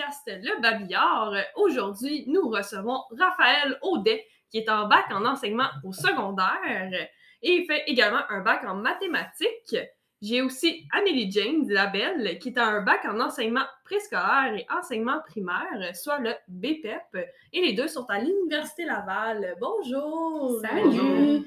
podcast Le Babillard. Aujourd'hui, nous recevons Raphaël Audet, qui est en bac en enseignement au secondaire et il fait également un bac en mathématiques. J'ai aussi Amélie James Labelle, qui est un bac en enseignement préscolaire et enseignement primaire, soit le BPEP. Et les deux sont à l'Université Laval. Bonjour! Salut!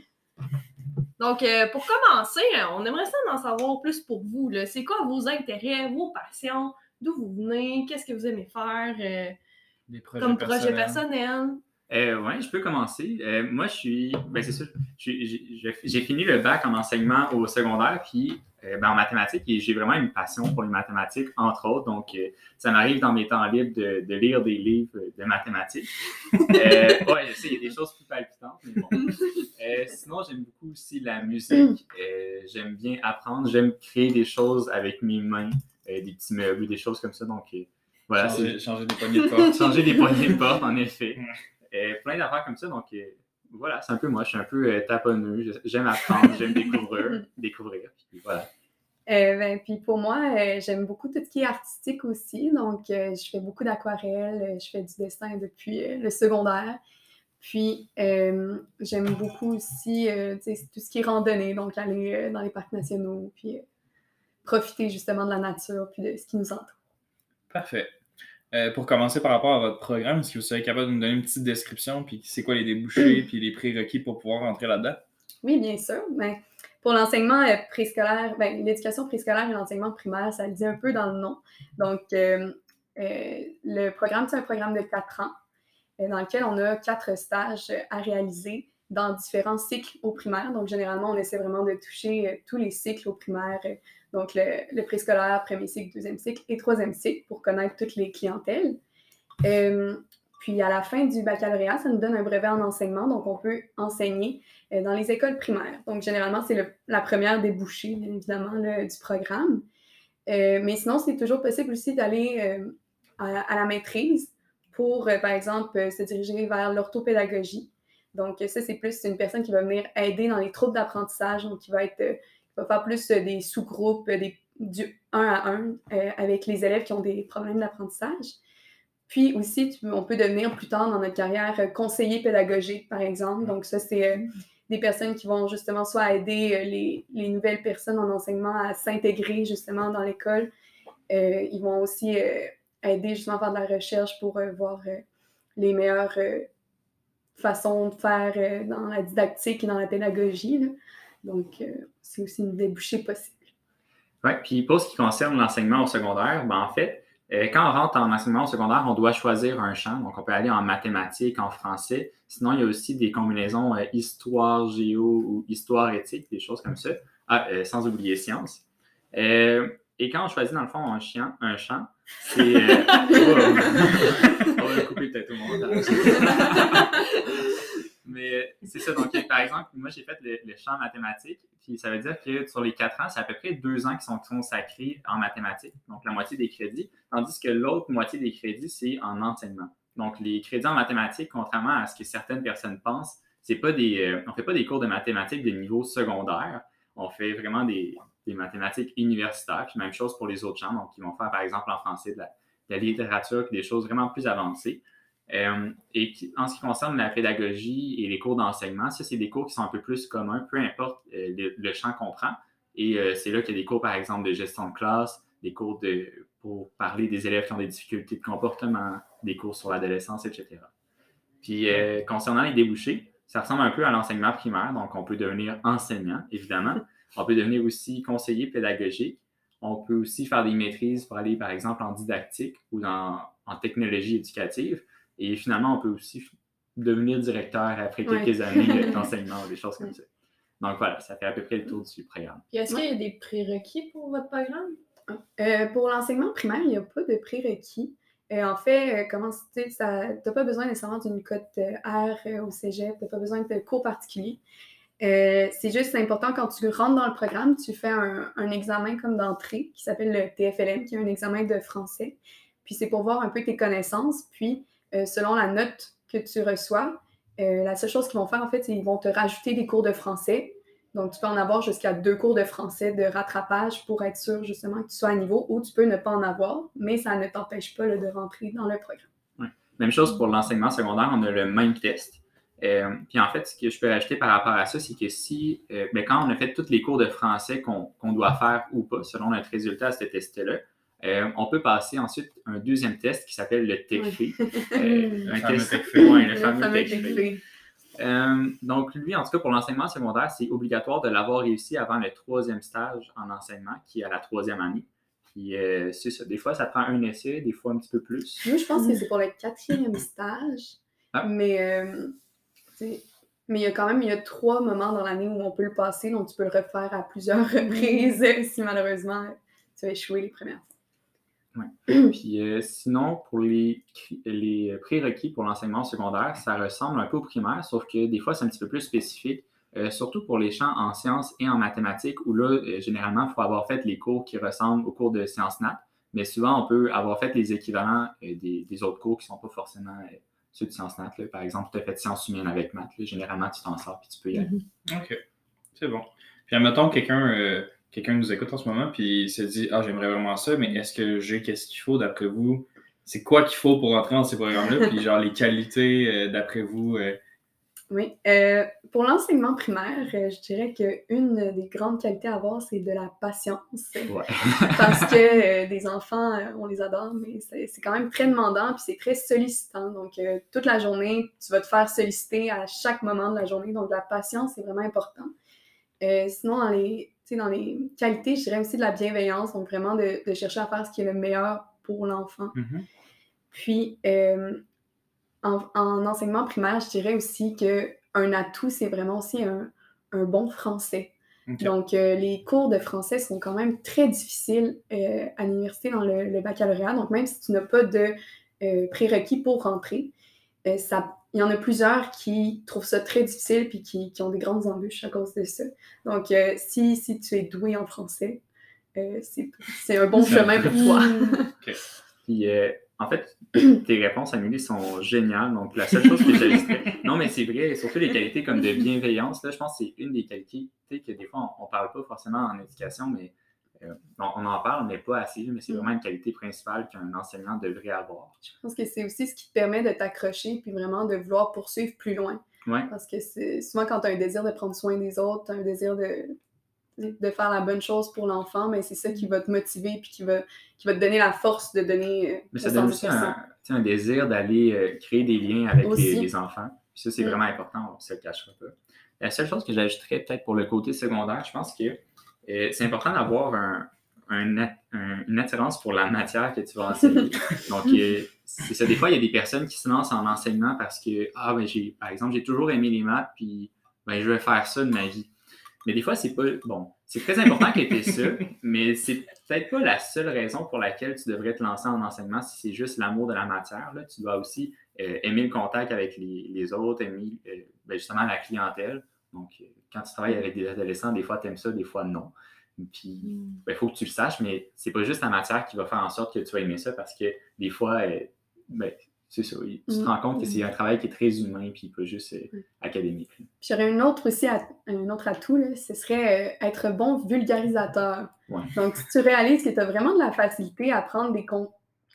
Donc, euh, pour commencer, on aimerait ça en savoir plus pour vous. C'est quoi vos intérêts, vos passions? D'où vous venez? Qu'est-ce que vous aimez faire euh, comme projet personnel? Euh, oui, je peux commencer. Euh, moi, je suis, ben c'est sûr, j'ai fini le bac en enseignement au secondaire, puis euh, ben, en mathématiques, et j'ai vraiment une passion pour les mathématiques, entre autres. Donc, ça m'arrive dans mes temps libres de, lire des livres de mathématiques. oui, je sais, il y a des choses plus palpitantes, mais bon. sinon, j'aime beaucoup aussi la musique. j'aime bien apprendre, j'aime créer des choses avec mes mains, des petits meubles, des choses comme ça. Donc, voilà. Changer, changer des poignées de porte. changer des poignées de porte, en effet. Euh, plein d'affaires comme ça. Donc, euh, voilà, c'est un peu moi. Je suis un peu euh, taponneux. J'aime apprendre, j'aime découvrir. découvrir puis voilà. ben, puis pour moi, j'aime beaucoup tout ce qui est artistique aussi. Donc, je fais beaucoup d'aquarelles, je fais du dessin depuis le secondaire. Puis, j'aime beaucoup aussi tout ce qui est randonnée, donc aller dans les parcs nationaux, puis profiter justement de la nature, puis de ce qui nous entoure. Parfait. Euh, pour commencer par rapport à votre programme, est-ce que vous serez capable de nous donner une petite description, puis c'est quoi les débouchés, puis les prérequis pour pouvoir rentrer là-dedans? Oui, bien sûr. Ben, pour l'enseignement euh, préscolaire, ben, l'éducation préscolaire et l'enseignement primaire, ça le dit un peu dans le nom. Donc, euh, le programme, c'est un programme de quatre ans dans lequel on a quatre stages à réaliser dans différents cycles au primaire. Donc, généralement, on essaie vraiment de toucher tous les cycles au primaire donc le, préscolaire, premier cycle, deuxième cycle et troisième cycle pour connaître toutes les clientèles. Euh, puis à la fin du baccalauréat, ça nous donne un brevet en enseignement, donc on peut enseigner euh, dans les écoles primaires. Donc généralement, c'est la première débouchée, bien évidemment, du programme. Euh, mais sinon, c'est toujours possible aussi d'aller à, la maîtrise pour, par exemple, se diriger vers l'orthopédagogie. Donc ça, c'est plus une personne qui va venir aider dans les troubles d'apprentissage, donc qui va être va faire plus euh, des sous-groupes, euh, du un à un euh, avec les élèves qui ont des problèmes d'apprentissage. Puis aussi, on peut devenir plus tard dans notre carrière conseiller pédagogique, par exemple. Donc ça, c'est des personnes qui vont justement soit aider les nouvelles personnes en enseignement à s'intégrer justement dans l'école. ils vont aussi aider justement à faire de la recherche pour voir les meilleures façons de faire dans la didactique et dans la pédagogie. Donc, euh, c'est aussi une débouchée possible. Oui, puis pour ce qui concerne l'enseignement au secondaire, ben, en fait, euh, quand on rentre en enseignement au secondaire, on doit choisir un champ. Donc, on peut aller en mathématiques, en français. Sinon, il y a aussi des combinaisons euh, histoire, géo ou histoire éthique, des choses comme ça. Ah, sans oublier sciences. et quand on choisit, dans le fond, un, chien, un champ, c'est. on va couper peut-être au montage. Mais c'est ça. Donc, par exemple, moi, j'ai fait le, champ mathématique. Puis ça veut dire que sur les quatre ans, c'est à peu près deux ans qui sont consacrés en mathématiques, donc la moitié des crédits, tandis que l'autre moitié des crédits, c'est en enseignement. Donc, les crédits en mathématiques, contrairement à ce que certaines personnes pensent, c'est pas des, euh, on ne fait pas des cours de mathématiques de niveau secondaire. On fait vraiment des, mathématiques universitaires. Puis même chose pour les autres champs. Donc, ils vont faire, par exemple, en français de la, littérature, des choses vraiment plus avancées. Euh, et en ce qui concerne la pédagogie et les cours d'enseignement, ça, c'est des cours qui sont un peu plus communs, peu importe euh, le, champ qu'on prend. Et euh, c'est là qu'il y a des cours, par exemple, de gestion de classe, des cours de, pour parler des élèves qui ont des difficultés de comportement, des cours sur l'adolescence, etc. Puis, concernant les débouchés, ça ressemble un peu à l'enseignement primaire. Donc, on peut devenir enseignant, évidemment. On peut devenir aussi conseiller pédagogique. On peut aussi faire des maîtrises pour aller, par exemple, en didactique ou en technologie éducative. Et finalement, on peut aussi devenir directeur après quelques années d'enseignement ou des choses comme ça. Donc voilà, ça fait à peu près le tour du programme. Est-ce qu'il y a des prérequis pour votre programme? Euh, pour l'enseignement primaire, il n'y a pas de prérequis. Euh, en fait, euh, comment tu n'as pas besoin nécessairement d'une cote R au cégep, tu n'as pas besoin de cours particuliers. c'est juste important quand tu rentres dans le programme, tu fais un, un examen comme d'entrée qui s'appelle le TFLM, qui est un examen de français. Puis c'est pour voir un peu tes connaissances. Puis euh, selon la note que tu reçois, euh, la seule chose qu'ils vont faire, en fait, c'est qu'ils vont te rajouter des cours de français. donc, tu peux en avoir jusqu'à deux cours de français de rattrapage pour être sûr justement que tu sois à niveau ou tu peux ne pas en avoir, mais ça ne t'empêche pas de rentrer dans le programme. Même chose pour l'enseignement secondaire, on a le même test. Euh, puis en fait, ce que je peux rajouter par rapport à ça, c'est que si, euh, ben, quand on a fait tous les cours de français qu'on doit faire ou pas, selon notre résultat à ce test-là, euh, on peut passer ensuite un deuxième test qui s'appelle le TECFI. un test TECFI, ouais, le fameux TECFI. Euh, donc, lui, en tout cas, pour l'enseignement secondaire, c'est obligatoire de l'avoir réussi avant le troisième stage en enseignement, qui est à la troisième année. Puis, euh, c'est ça. Des fois, ça prend un essai, des fois un petit peu plus. Moi, je pense que c'est pour le quatrième stage. Ah. Mais, euh, mais il y a quand même il y a trois moments dans l'année où on peut le passer, donc tu peux le refaire à plusieurs reprises si malheureusement tu as échoué les premières fois. Ouais. Puis euh, sinon, pour les, les prérequis pour l'enseignement secondaire, ça ressemble un peu au primaire, sauf que des fois, c'est un petit peu plus spécifique, euh, surtout pour les champs en sciences et en mathématiques, où là, euh, généralement, il faut avoir fait les cours qui ressemblent aux cours de sciences nat, mais souvent, on peut avoir fait les équivalents des, des, autres cours qui ne sont pas forcément ceux de sciences nat. Par exemple, tu as fait sciences humaines avec maths, généralement, tu t'en sors puis tu peux y aller. Mm-hmm. OK, c'est bon. Puis admettons, quelqu'un quelqu'un nous écoute en ce moment, puis il se dit Ah, j'aimerais vraiment ça, mais est-ce que j'ai qu'est-ce qu'il faut d'après vous? C'est quoi qu'il faut pour entrer dans ces programmes-là Puis, genre, les qualités euh, d'après vous euh? Oui. Euh, pour l'enseignement primaire, je dirais qu'une des grandes qualités à avoir, c'est de la patience. Ouais. Parce que des enfants, on les adore, mais c'est quand même très demandant, puis c'est très sollicitant. Donc, toute la journée, tu vas te faire solliciter à chaque moment de la journée. Donc, la patience, c'est vraiment important. sinon, dans les dans les qualités, je dirais aussi de la bienveillance, donc vraiment de, chercher à faire ce qui est le meilleur pour l'enfant. Mm-hmm. Puis, euh, en, enseignement primaire, je dirais aussi qu'un atout, c'est vraiment aussi un, bon français. Donc, euh, les cours de français sont quand même très difficiles euh, à l'université dans le, le, baccalauréat. Donc, même si tu n'as pas de prérequis pour rentrer, ça il y en a plusieurs qui trouvent ça très difficile puis qui, ont des grandes embûches à cause de ça. Donc, euh, si, si tu es doué en français, euh, c'est un bon chemin pour toi. Puis, euh, en fait, tes réponses, Amélie, sont géniales. Donc, la seule chose que j'ai Non, mais c'est vrai, surtout les qualités comme de bienveillance, là, je pense que c'est une des qualités que des fois, on ne parle pas forcément en éducation, mais euh, on, en parle, mais pas assez, mais c'est mm. vraiment une qualité principale qu'un enseignant devrait avoir. Je pense que c'est aussi ce qui te permet de t'accrocher puis vraiment de vouloir poursuivre plus loin. Parce que c'est souvent quand tu as un désir de prendre soin des autres, tu as un désir de, de faire la bonne chose pour l'enfant, mais c'est ça qui va te motiver puis qui va, qui va te donner la force de donner. Euh, mais ça donne aussi un, désir d'aller euh, créer des liens avec les, enfants. ça, c'est mm. vraiment important, on ne se le cachera pas. La seule chose que j'ajouterais peut-être pour le côté secondaire, je pense que c'est important d'avoir un, une attirance pour la matière que tu vas enseigner. Donc, euh, c'est ça. Des fois, il y a des personnes qui se lancent en enseignement parce que, ah, ben, j'ai, par exemple, j'ai toujours aimé les maths, puis ben, je vais faire ça de ma vie. Mais des fois, c'est pas. Bon, c'est très important que tu aies ça, mais c'est peut-être pas la seule raison pour laquelle tu devrais te lancer en enseignement si c'est juste l'amour de la matière. Là. Tu dois aussi euh, aimer le contact avec les, autres, aimer euh, ben, justement la clientèle. Donc, quand tu travailles avec des adolescents, des fois, tu aimes ça, des fois, non. Puis, il mm. ben, faut que tu le saches, mais c'est pas juste la matière qui va faire en sorte que tu vas aimer ça parce que des fois, euh, ben, c'est ça, tu te mm. rends compte que c'est un travail qui est très humain puis pas juste euh, académique. J'aurais une autre aussi, un autre atout, là, ce serait euh, être bon vulgarisateur. Donc, si tu réalises que tu as vraiment de la facilité à prendre des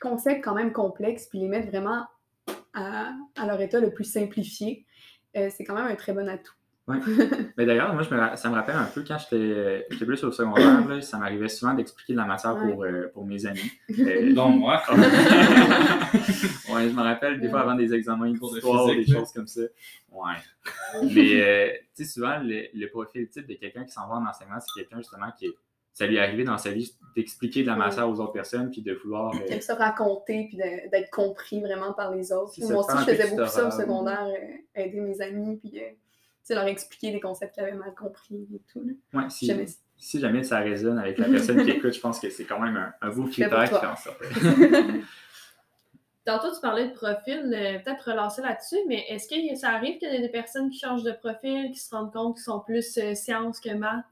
concepts quand même complexes puis les mettre vraiment à, à leur état le plus simplifié, c'est quand même un très bon atout. Oui. Mais d'ailleurs, moi, ça me rappelle un peu quand j'étais plus au secondaire, là, ça m'arrivait souvent d'expliquer de la matière pour, euh, pour mes amis. Euh, dont moi. oui, je me rappelle des fois avant des examens d'histoire, des choses comme ça. Oui. Mais, euh, tu sais, souvent, le, profil type de quelqu'un qui s'en va en enseignement, c'est quelqu'un justement qui ça lui est arrivé dans sa vie d'expliquer de la matière aux autres personnes, puis de vouloir. Euh... se raconter, puis d'être compris vraiment par les autres. Moi aussi, je faisais beaucoup ça au secondaire, aider mes amis, puis leur expliquer des concepts qu'ils avaient mal compris et tout. Ouais, si, jamais. si jamais ça résonne avec la personne qui écoute, je pense que c'est quand même un, un beau critère qui fait en sorte. Tantôt, tu parlais de profil, euh, peut-être relancer là-dessus, mais est-ce que ça arrive qu'il y ait des personnes qui changent de profil, qui se rendent compte qu'ils sont plus euh, sciences que maths?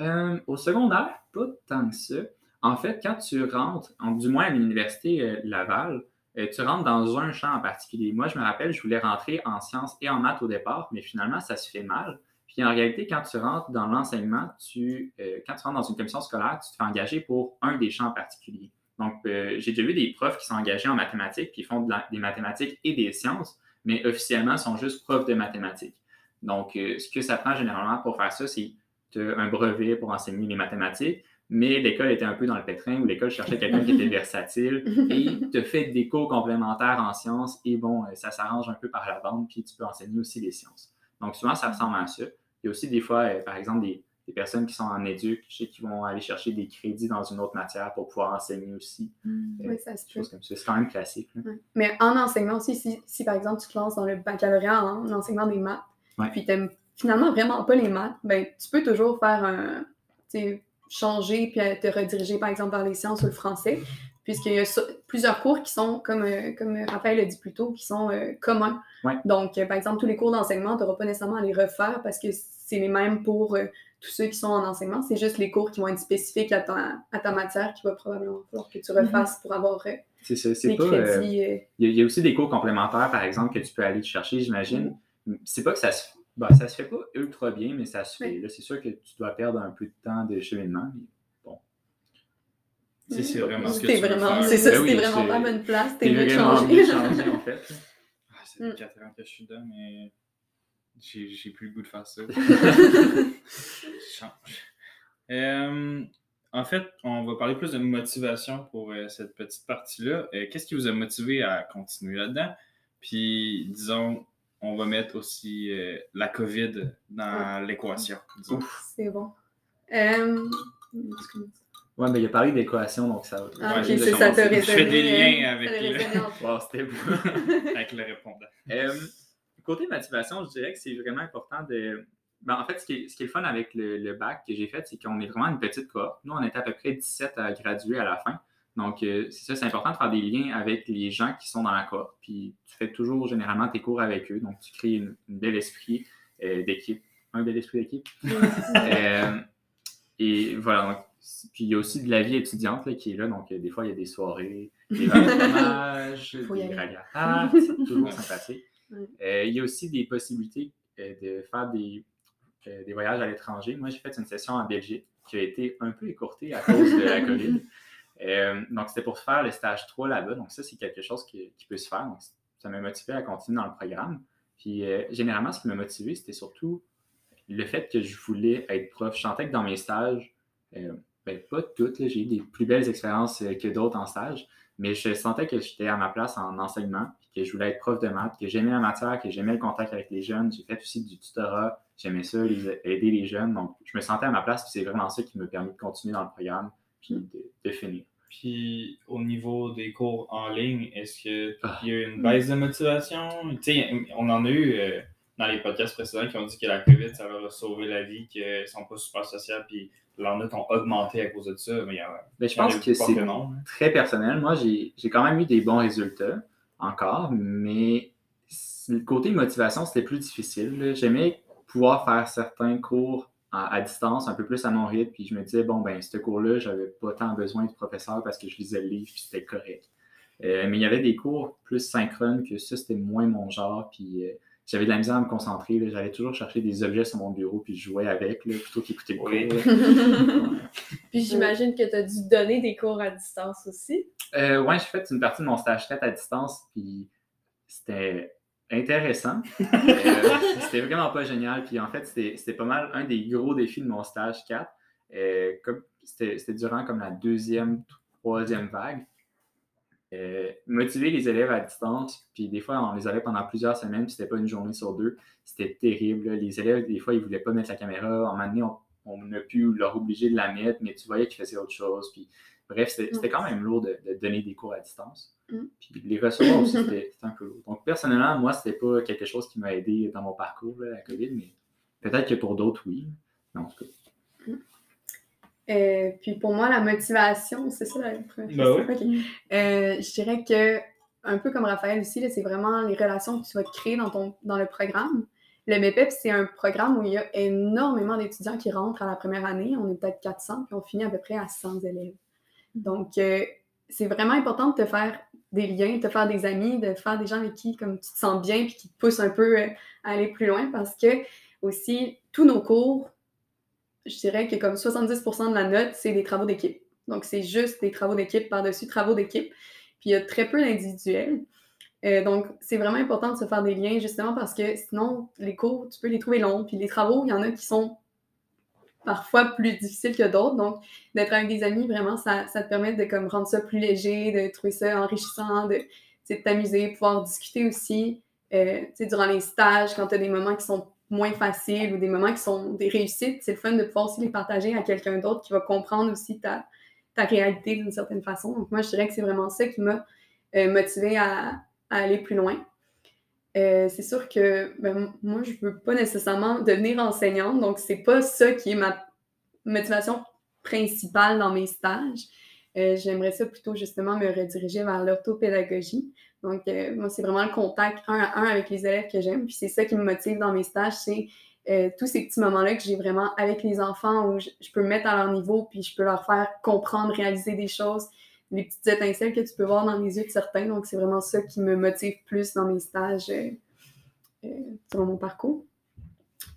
Euh, au secondaire, pas tant que ça. En fait, quand tu rentres, du moins à l'université Laval, euh, tu rentres dans un champ en particulier. Moi, je me rappelle, je voulais rentrer en sciences et en maths au départ, mais finalement, ça se fait mal. Puis en réalité, quand tu rentres dans l'enseignement, euh, quand tu rentres dans une commission scolaire, tu te fais engager pour un des champs en particulier. Donc, euh, j'ai déjà vu des profs qui sont engagés en mathématiques, qui font des mathématiques et des sciences, mais officiellement sont juste profs de mathématiques. Donc, ce que ça prend généralement pour faire ça, c'est un brevet pour enseigner les mathématiques, mais l'école était un peu dans le pétrin où l'école cherchait quelqu'un qui était versatile et te fait des cours complémentaires en sciences et bon, ça s'arrange un peu par la bande, puis tu peux enseigner aussi les sciences. Donc, souvent, ça ressemble à ça. Il y a aussi des fois, euh, par exemple, des, personnes qui sont en éduc, je sais qu'ils vont aller chercher des crédits dans une autre matière pour pouvoir enseigner aussi. Mm. Euh, oui, ça se peut. C'est quand même classique. Mais en enseignement aussi, si, par exemple tu te lances dans le baccalauréat en enseignement des maths, puis tu n'aimes finalement vraiment pas les maths, ben, tu peux toujours faire un. Changer puis te rediriger par exemple vers les sciences ou le français puisqu'il y a plusieurs cours qui sont, comme, euh, comme Raphaël l'a dit plus tôt, qui sont euh, communs. Donc, euh, par exemple, tous les cours d'enseignement, tu n'auras pas nécessairement à les refaire parce que c'est les mêmes pour tous ceux qui sont en enseignement. C'est juste les cours qui vont être spécifiques à ta, à ta matière qui va probablement falloir que tu refasses pour avoir c'est ça, c'est pas, Il y, a aussi des cours complémentaires, par exemple, que tu peux aller chercher, j'imagine. Mm. C'est pas que ça se, ben, ça se fait pas ultra bien, mais ça se fait. C'est sûr que tu dois perdre un peu de temps de cheminement, c'est vraiment ce que tu vraiment, C'est ça, ben c'était vraiment pas bonne place. T'es mieux changé. changé en fait. Ah, c'est 4 mm. ans que je suis dedans, mais j'ai plus le goût de faire ça. change. Euh, en fait, on va parler plus de motivation pour euh, cette petite partie-là. Euh, qu'est-ce qui vous a motivé à continuer là-dedans? Puis, disons, on va mettre aussi la COVID dans l'équation. C'est bon. Ouais, mais il a parlé d'équation, donc ça. Ah, ok, c'est ça te. Je fais des liens avec le. wow, c'était avec le répondant. Euh, côté motivation, je dirais que c'est vraiment important de. Ben, en fait, ce qui, est, ce qui, est, le fun avec le, bac que j'ai fait, c'est qu'on est vraiment une petite cohorte. Nous, on était à peu près 17 à graduer à la fin. Donc, euh, c'est ça, c'est important de faire des liens avec les gens qui sont dans la cohorte. Puis, tu fais toujours généralement tes cours avec eux. Donc, tu crées une, bel esprit euh, d'équipe. Un bel esprit d'équipe. et voilà. Donc, puis il y a aussi de la vie étudiante là, qui est là. Donc, euh, des fois, il y a des soirées, des fromages, des ragatas. C'est toujours sympathique. Euh, il y a aussi des possibilités euh, de faire des, des voyages à l'étranger. Moi, j'ai fait une session en Belgique qui a été un peu écourtée à cause de la COVID. Donc, c'était pour faire le stage 3 là-bas. Donc, ça, c'est quelque chose qui, peut se faire. Donc, ça m'a motivé à continuer dans le programme. Puis, généralement, ce qui m'a motivé, c'était surtout le fait que je voulais être prof. Je sentais que dans mes stages, ben, pas toutes, j'ai eu des plus belles expériences euh, que d'autres en stage, mais je sentais que j'étais à ma place en enseignement, que je voulais être prof de maths, que j'aimais la matière, que j'aimais le contact avec les jeunes. J'ai fait aussi du tutorat, j'aimais ça, aider les jeunes. Donc, je me sentais à ma place, puis c'est vraiment ça qui m'a permis de continuer dans le programme, puis de, finir. Puis au niveau des cours en ligne, est-ce qu'il ah. y a eu une baisse de motivation? on en a eu euh, dans les podcasts précédents qui ont dit que la COVID, ça leur a sauvé la vie, qu'ils ne sont pas super sociaux, puis leurs notes ont augmenté à cause de ça. Mais, ben, je pense que c'est très personnel. Moi, j'ai quand même eu des bons résultats encore, mais le côté motivation, c'était plus difficile. J'aimais pouvoir faire certains cours à, distance, un peu plus à mon rythme, puis je me disais, bon, ben, ce cours-là, j'avais pas tant besoin du professeur parce que je lisais le livre, puis c'était correct. Euh, mais il y avait des cours plus synchrones que ça, c'était moins mon genre, puis euh, j'avais de la misère à me concentrer. J'allais toujours chercher des objets sur mon bureau puis je jouais avec plutôt qu'écouter le cours. puis j'imagine que tu as dû donner des cours à distance aussi. Euh, oui, j'ai fait une partie de mon stage 4 à distance puis c'était intéressant. Euh, c'était vraiment pas génial. Puis en fait, c'était pas mal un des gros défis de mon stage 4. Euh, c'était durant comme la deuxième, troisième vague. Euh, motiver les élèves à distance, puis des fois, on les avait pendant plusieurs semaines, puis c'était pas une journée sur deux. C'était terrible. Les élèves, des fois, ils voulaient pas mettre la caméra. En un moment on, on, a pu leur obliger de la mettre, mais tu voyais qu'ils faisaient autre chose. Puis, bref, c'était quand même lourd de, donner des cours à distance. Mm. Puis les recevoir aussi, c'était un peu lourd. Donc, personnellement, moi, c'était pas quelque chose qui m'a aidé dans mon parcours, la COVID, mais peut-être que pour d'autres, oui. Non, en tout cas. Euh, puis pour moi, la motivation, c'est ça la première ben euh, je dirais que, un peu comme Raphaël aussi, c'est vraiment les relations que tu vas créer dans, ton, dans le programme. Le MEPEP, c'est un programme où il y a énormément d'étudiants qui rentrent à la première année. On est peut-être 400, puis on finit à peu près à 100 élèves. Donc, euh, c'est vraiment important de te faire des liens, de te faire des amis, de faire des gens avec qui comme tu te sens bien, puis qui te poussent un peu à aller plus loin parce que aussi, tous nos cours, je dirais que comme 70% de la note, c'est des travaux d'équipe. Donc, c'est juste des travaux d'équipe par-dessus travaux d'équipe. Puis, il y a très peu d'individuels. Euh, donc, c'est vraiment important de se faire des liens, justement parce que sinon, les cours, tu peux les trouver longs. Puis, les travaux, il y en a qui sont parfois plus difficiles que d'autres. Donc, d'être avec des amis, vraiment, ça, te permet de comme, rendre ça plus léger, de trouver ça enrichissant, de, de t'amuser, pouvoir discuter aussi. Euh, durant les stages, quand tu as des moments qui sont moins faciles ou des moments qui sont des réussites, c'est le fun de pouvoir aussi les partager à quelqu'un d'autre qui va comprendre aussi ta, réalité d'une certaine façon. Donc, moi, je dirais que c'est vraiment ça qui m'a euh, motivée à, aller plus loin. Euh, c'est sûr que ben, moi, je ne veux pas nécessairement devenir enseignante, donc c'est pas ça qui est ma motivation principale dans mes stages. Euh, j'aimerais ça plutôt justement me rediriger vers l'orthopédagogie. Donc, euh, moi, c'est vraiment le contact un à un avec les élèves que j'aime. Puis c'est ça qui me motive dans mes stages, c'est tous ces petits moments-là que j'ai vraiment avec les enfants où je, peux me mettre à leur niveau, puis je peux leur faire comprendre, réaliser des choses, les petites étincelles que tu peux voir dans les yeux de certains. Donc, c'est vraiment ça qui me motive plus dans mes stages euh, selon mon parcours.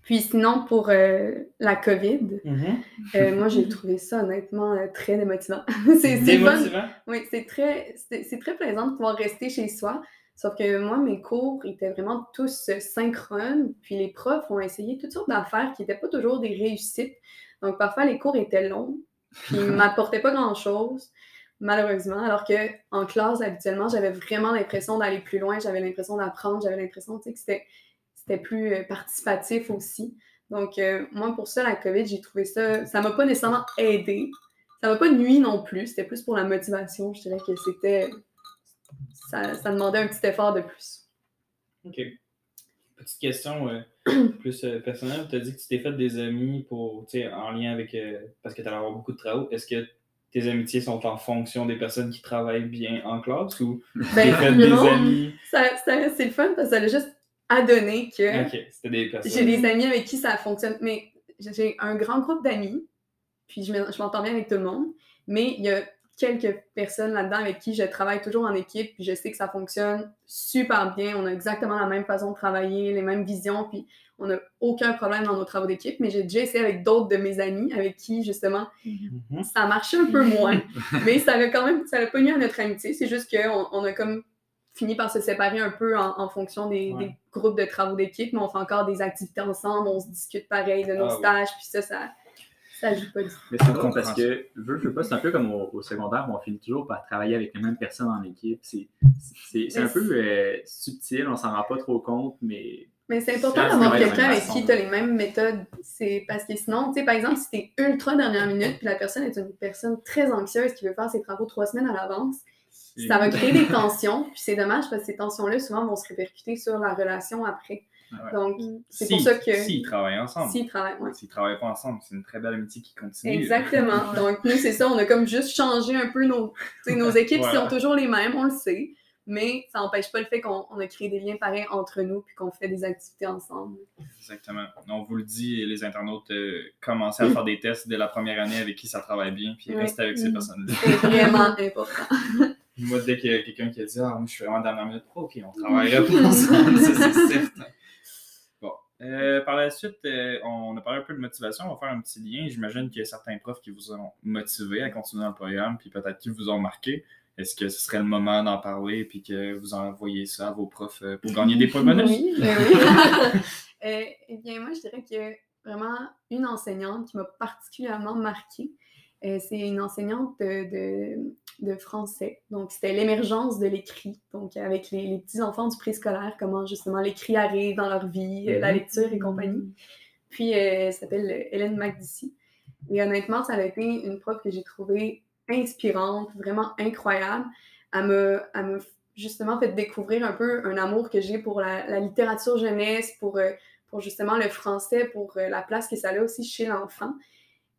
Puis sinon, pour la COVID, mm-hmm. moi, j'ai trouvé ça honnêtement très démotivant. c'est démotivant? Oui, c'est très, c'est très plaisant de pouvoir rester chez soi. Sauf que moi, mes cours étaient vraiment tous synchrones, puis les profs ont essayé toutes sortes d'affaires qui n'étaient pas toujours des réussites. Donc parfois, les cours étaient longs, puis ils ne m'apportaient pas grand-chose, malheureusement. Alors qu'en classe, habituellement, j'avais vraiment l'impression d'aller plus loin, j'avais l'impression d'apprendre, j'avais l'impression que c'était plus euh, participatif aussi. Donc euh, moi, pour ça, la COVID, j'ai trouvé ça, ça m'a pas nécessairement aidé. Ça m'a pas nuit non plus, c'était plus pour la motivation. Je dirais que c'était ça, ça, demandait un petit effort de plus. OK. Petite question euh, plus euh, personnelle. Tu as dit que tu t'es fait des amis pour, en lien avec. Parce que tu allais avoir beaucoup de travaux. Est-ce que tes amitiés sont en fonction des personnes qui travaillent bien en classe ou ben, fait des amis? c'est le fun parce que ça a juste que. C'était des personnes. J'ai des amis avec qui ça fonctionne. Mais j'ai un grand groupe d'amis, puis je m'entends bien avec tout le monde. Mais il y a quelques personnes là-dedans avec qui je travaille toujours en équipe, puis je sais que ça fonctionne super bien. On a exactement la même façon de travailler, les mêmes visions, puis on n'a aucun problème dans nos travaux d'équipe. Mais j'ai déjà essayé avec d'autres de mes amis avec qui, justement, mm-hmm. ça marchait un peu moins. mais ça n'a quand même, ça n'a pas à notre amitié. C'est juste qu'on on a comme fini par se séparer un peu en, fonction des, groupes de travaux d'équipe, mais on fait encore des activités ensemble, on se discute pareil de nos ah stages, puis ça, ça ça joue pas du tout. Mais c'est parce que, veux, veux pas, c'est un peu comme au, secondaire où on finit toujours par travailler avec les mêmes personnes en équipe. C'est un peu euh, subtil, on s'en rend pas trop compte, mais. Mais c'est important d'avoir quelqu'un avec qui tu as les mêmes méthodes. C'est parce que sinon, tu sais, par exemple, si tu es ultra dernière minute, puis la personne est une personne très anxieuse qui veut faire ses travaux trois semaines à l'avance, ça va créer des tensions. Puis c'est dommage parce que ces tensions-là, souvent, vont se répercuter sur la relation après. Donc, c'est pour ça que. S'ils travaillent ensemble. S'ils travaillent, S'ils travaillent pas ensemble, c'est une très belle amitié qui continue. Exactement. Donc, nous, c'est ça, on a comme juste changé un peu nos, nos équipes, sont toujours les mêmes, on le sait. Mais ça n'empêche pas le fait qu'on a créé des liens pareils entre nous puis qu'on fait des activités ensemble. Exactement. On vous le dit, les internautes, euh, commencez à faire des tests dès la première année avec qui ça travaille bien, puis restez avec ces mm. personnes-là. C'est vraiment important. Moi, dès qu'il y a quelqu'un qui a dit Ah, moi, je suis vraiment dans la minute, ok, on travaillera pas ensemble, c'est certain. Euh, par la suite, euh, on a parlé un peu de motivation. On va faire un petit lien. J'imagine qu'il y a certains profs qui vous ont motivé à continuer dans le programme, puis peut-être qui vous ont marqué. Est-ce que ce serait le moment d'en parler, puis que vous envoyez ça à vos profs euh, pour gagner des points bonus? Oui, ben oui. eh bien, moi, je dirais qu'il y a vraiment une enseignante qui m'a particulièrement marquée. C'est une enseignante de de français. Donc, c'était l'émergence de l'écrit. Donc, avec les, petits-enfants du préscolaire, comment justement l'écrit arrive dans leur vie, euh, la lecture et compagnie. Puis, euh, elle s'appelle Hélène McDissy. Et honnêtement, ça a été une prof que j'ai trouvée inspirante, vraiment incroyable. Elle m'a, justement fait découvrir un peu un amour que j'ai pour la, littérature jeunesse, pour, euh, pour justement le français, pour la place que ça a aussi chez l'enfant.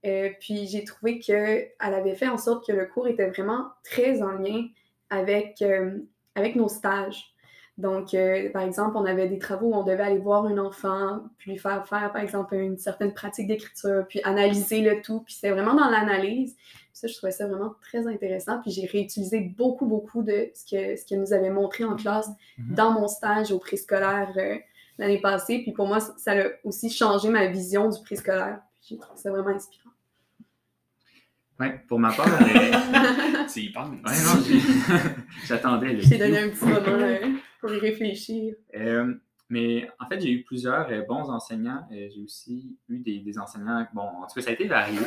Euh, puis j'ai trouvé qu'elle avait fait en sorte que le cours était vraiment très en lien avec, euh, avec nos stages. Donc, euh, par exemple, on avait des travaux où on devait aller voir un enfant, puis lui faire faire, par exemple, une certaine pratique d'écriture, puis analyser le tout. Puis c'était vraiment dans l'analyse. Ça, je trouvais ça vraiment très intéressant. Puis j'ai réutilisé beaucoup, beaucoup de ce que, ce qu'elle nous avait montré en classe mm-hmm. dans mon stage au préscolaire l'année passée. Puis pour moi, ça ça a aussi changé ma vision du préscolaire. Puis J'ai trouvé ça vraiment inspirant. Ouais, pour ma part, C'est hyper. ouais, non, j'ai- j'attendais. le cue. donné un petit moment euh, pour y réfléchir. Euh, mais en fait, j'ai eu plusieurs euh, bons enseignants. Euh, j'ai aussi eu des, des enseignants. Bon, en tout cas, ça a été varié.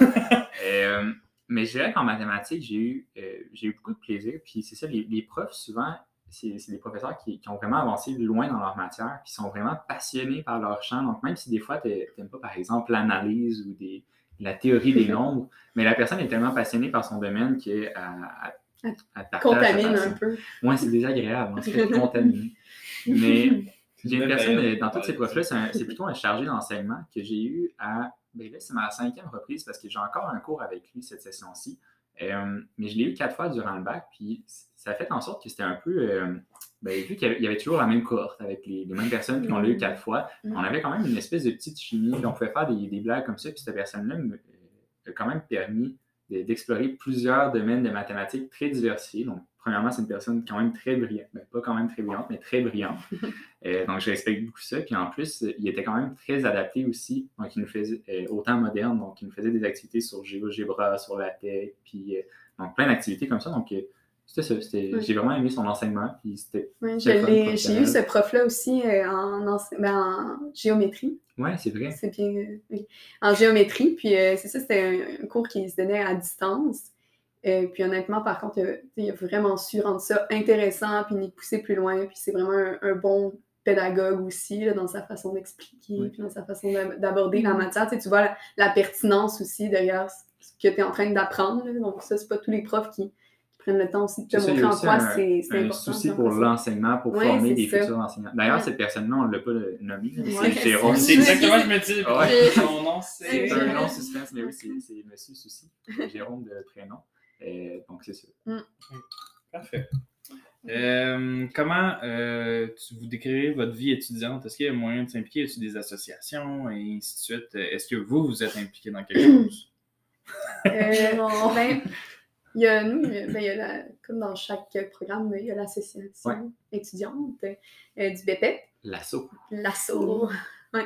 Euh, mais je dirais qu'en mathématiques, j'ai eu, euh, j'ai eu beaucoup de plaisir. Puis c'est ça, les, les profs, souvent, c'est c'est des professeurs qui, qui ont vraiment avancé loin dans leur matière, qui sont vraiment passionnés par leur champ. Donc, même si des fois, tu n'aimes pas, par exemple, l'analyse ou des, la théorie des nombres, mais la personne est tellement passionnée par son domaine qu'elle sa Contamine un peu. Ouais, c'est désagréable, on se fait contaminer. Mais j'ai une personne, euh, dans tous ces profs-là, c'est c'est plutôt un chargé d'enseignement que j'ai eu à. Ben là, c'est ma cinquième reprise parce que j'ai encore un cours avec lui cette session-ci. Euh, mais je l'ai eu quatre fois durant le bac, puis ça a fait en sorte que c'était un peu. euh, ben, vu qu'il y avait- toujours la même cohorte avec les, les mêmes personnes, puis on l'a eu quatre fois, Mhm. on avait quand même une espèce de petite chimie, puis on pouvait faire des, des blagues comme ça, puis cette personne-là me- euh, a quand même permis d'explorer plusieurs domaines de mathématiques très diversifiés. Donc, premièrement, c'est une personne quand même très brillante, Ben, pas quand même très brillante, mais très brillante. Euh, donc, je respecte beaucoup ça. Puis en plus, il était quand même très adapté aussi. Donc, il nous faisait euh, au temps moderne. Donc, il nous faisait des activités sur GeoGebra, sur la tech, puis euh, donc plein d'activités comme ça. Donc, euh, c'était ça. C'était- Ouais. J'ai vraiment aimé son enseignement. Puis c'était. J'ai eu ce prof-là aussi euh, en, ense- ben, en géométrie. Ouais, c'est vrai. C'est bien. euh, oui. En géométrie, puis euh, c'est ça, c'était un, un cours qui se donnait à distance. Euh, puis honnêtement, par contre, il a vraiment su rendre ça intéressant, puis nous pousser plus loin. Puis c'est vraiment un, un bon pédagogue aussi, là, dans sa façon d'expliquer, Oui. puis dans sa façon d'ab- d'aborder la matière. Tu, sais, tu vois la, la pertinence aussi derrière ce que tu es en train d'apprendre. Donc ça, c'est pas tous les profs qui, le temps aussi de te montrer en quoi un- c'est c'est un important. souci c'est pour important. l'enseignement, pour Ouais, former des ça. futurs enseignants. D'ailleurs, Ouais. cette personne-là, on ne l'a pas nommé. Ouais, c'est Jérôme. C'est exactement, je me dis. Ouais. Son nom, C'est c'est. un nom suspense, mais oui, c'est Monsieur Souci. Jérôme de prénom. Euh, donc, c'est ça. Parfait. Euh, comment euh, tu vous décrivez votre vie étudiante? Est-ce qu'il y a moyen de s'impliquer? Est-ce des associations? Et ainsi de suite? Est-ce que vous, vous êtes impliqué dans quelque chose? Euh, ben, il y a, nous, il y a- ben, il y a la- comme dans chaque programme, il y a l'association Ouais. étudiante euh, du BEPEP, L'assaut. l'ASSO. Ouais.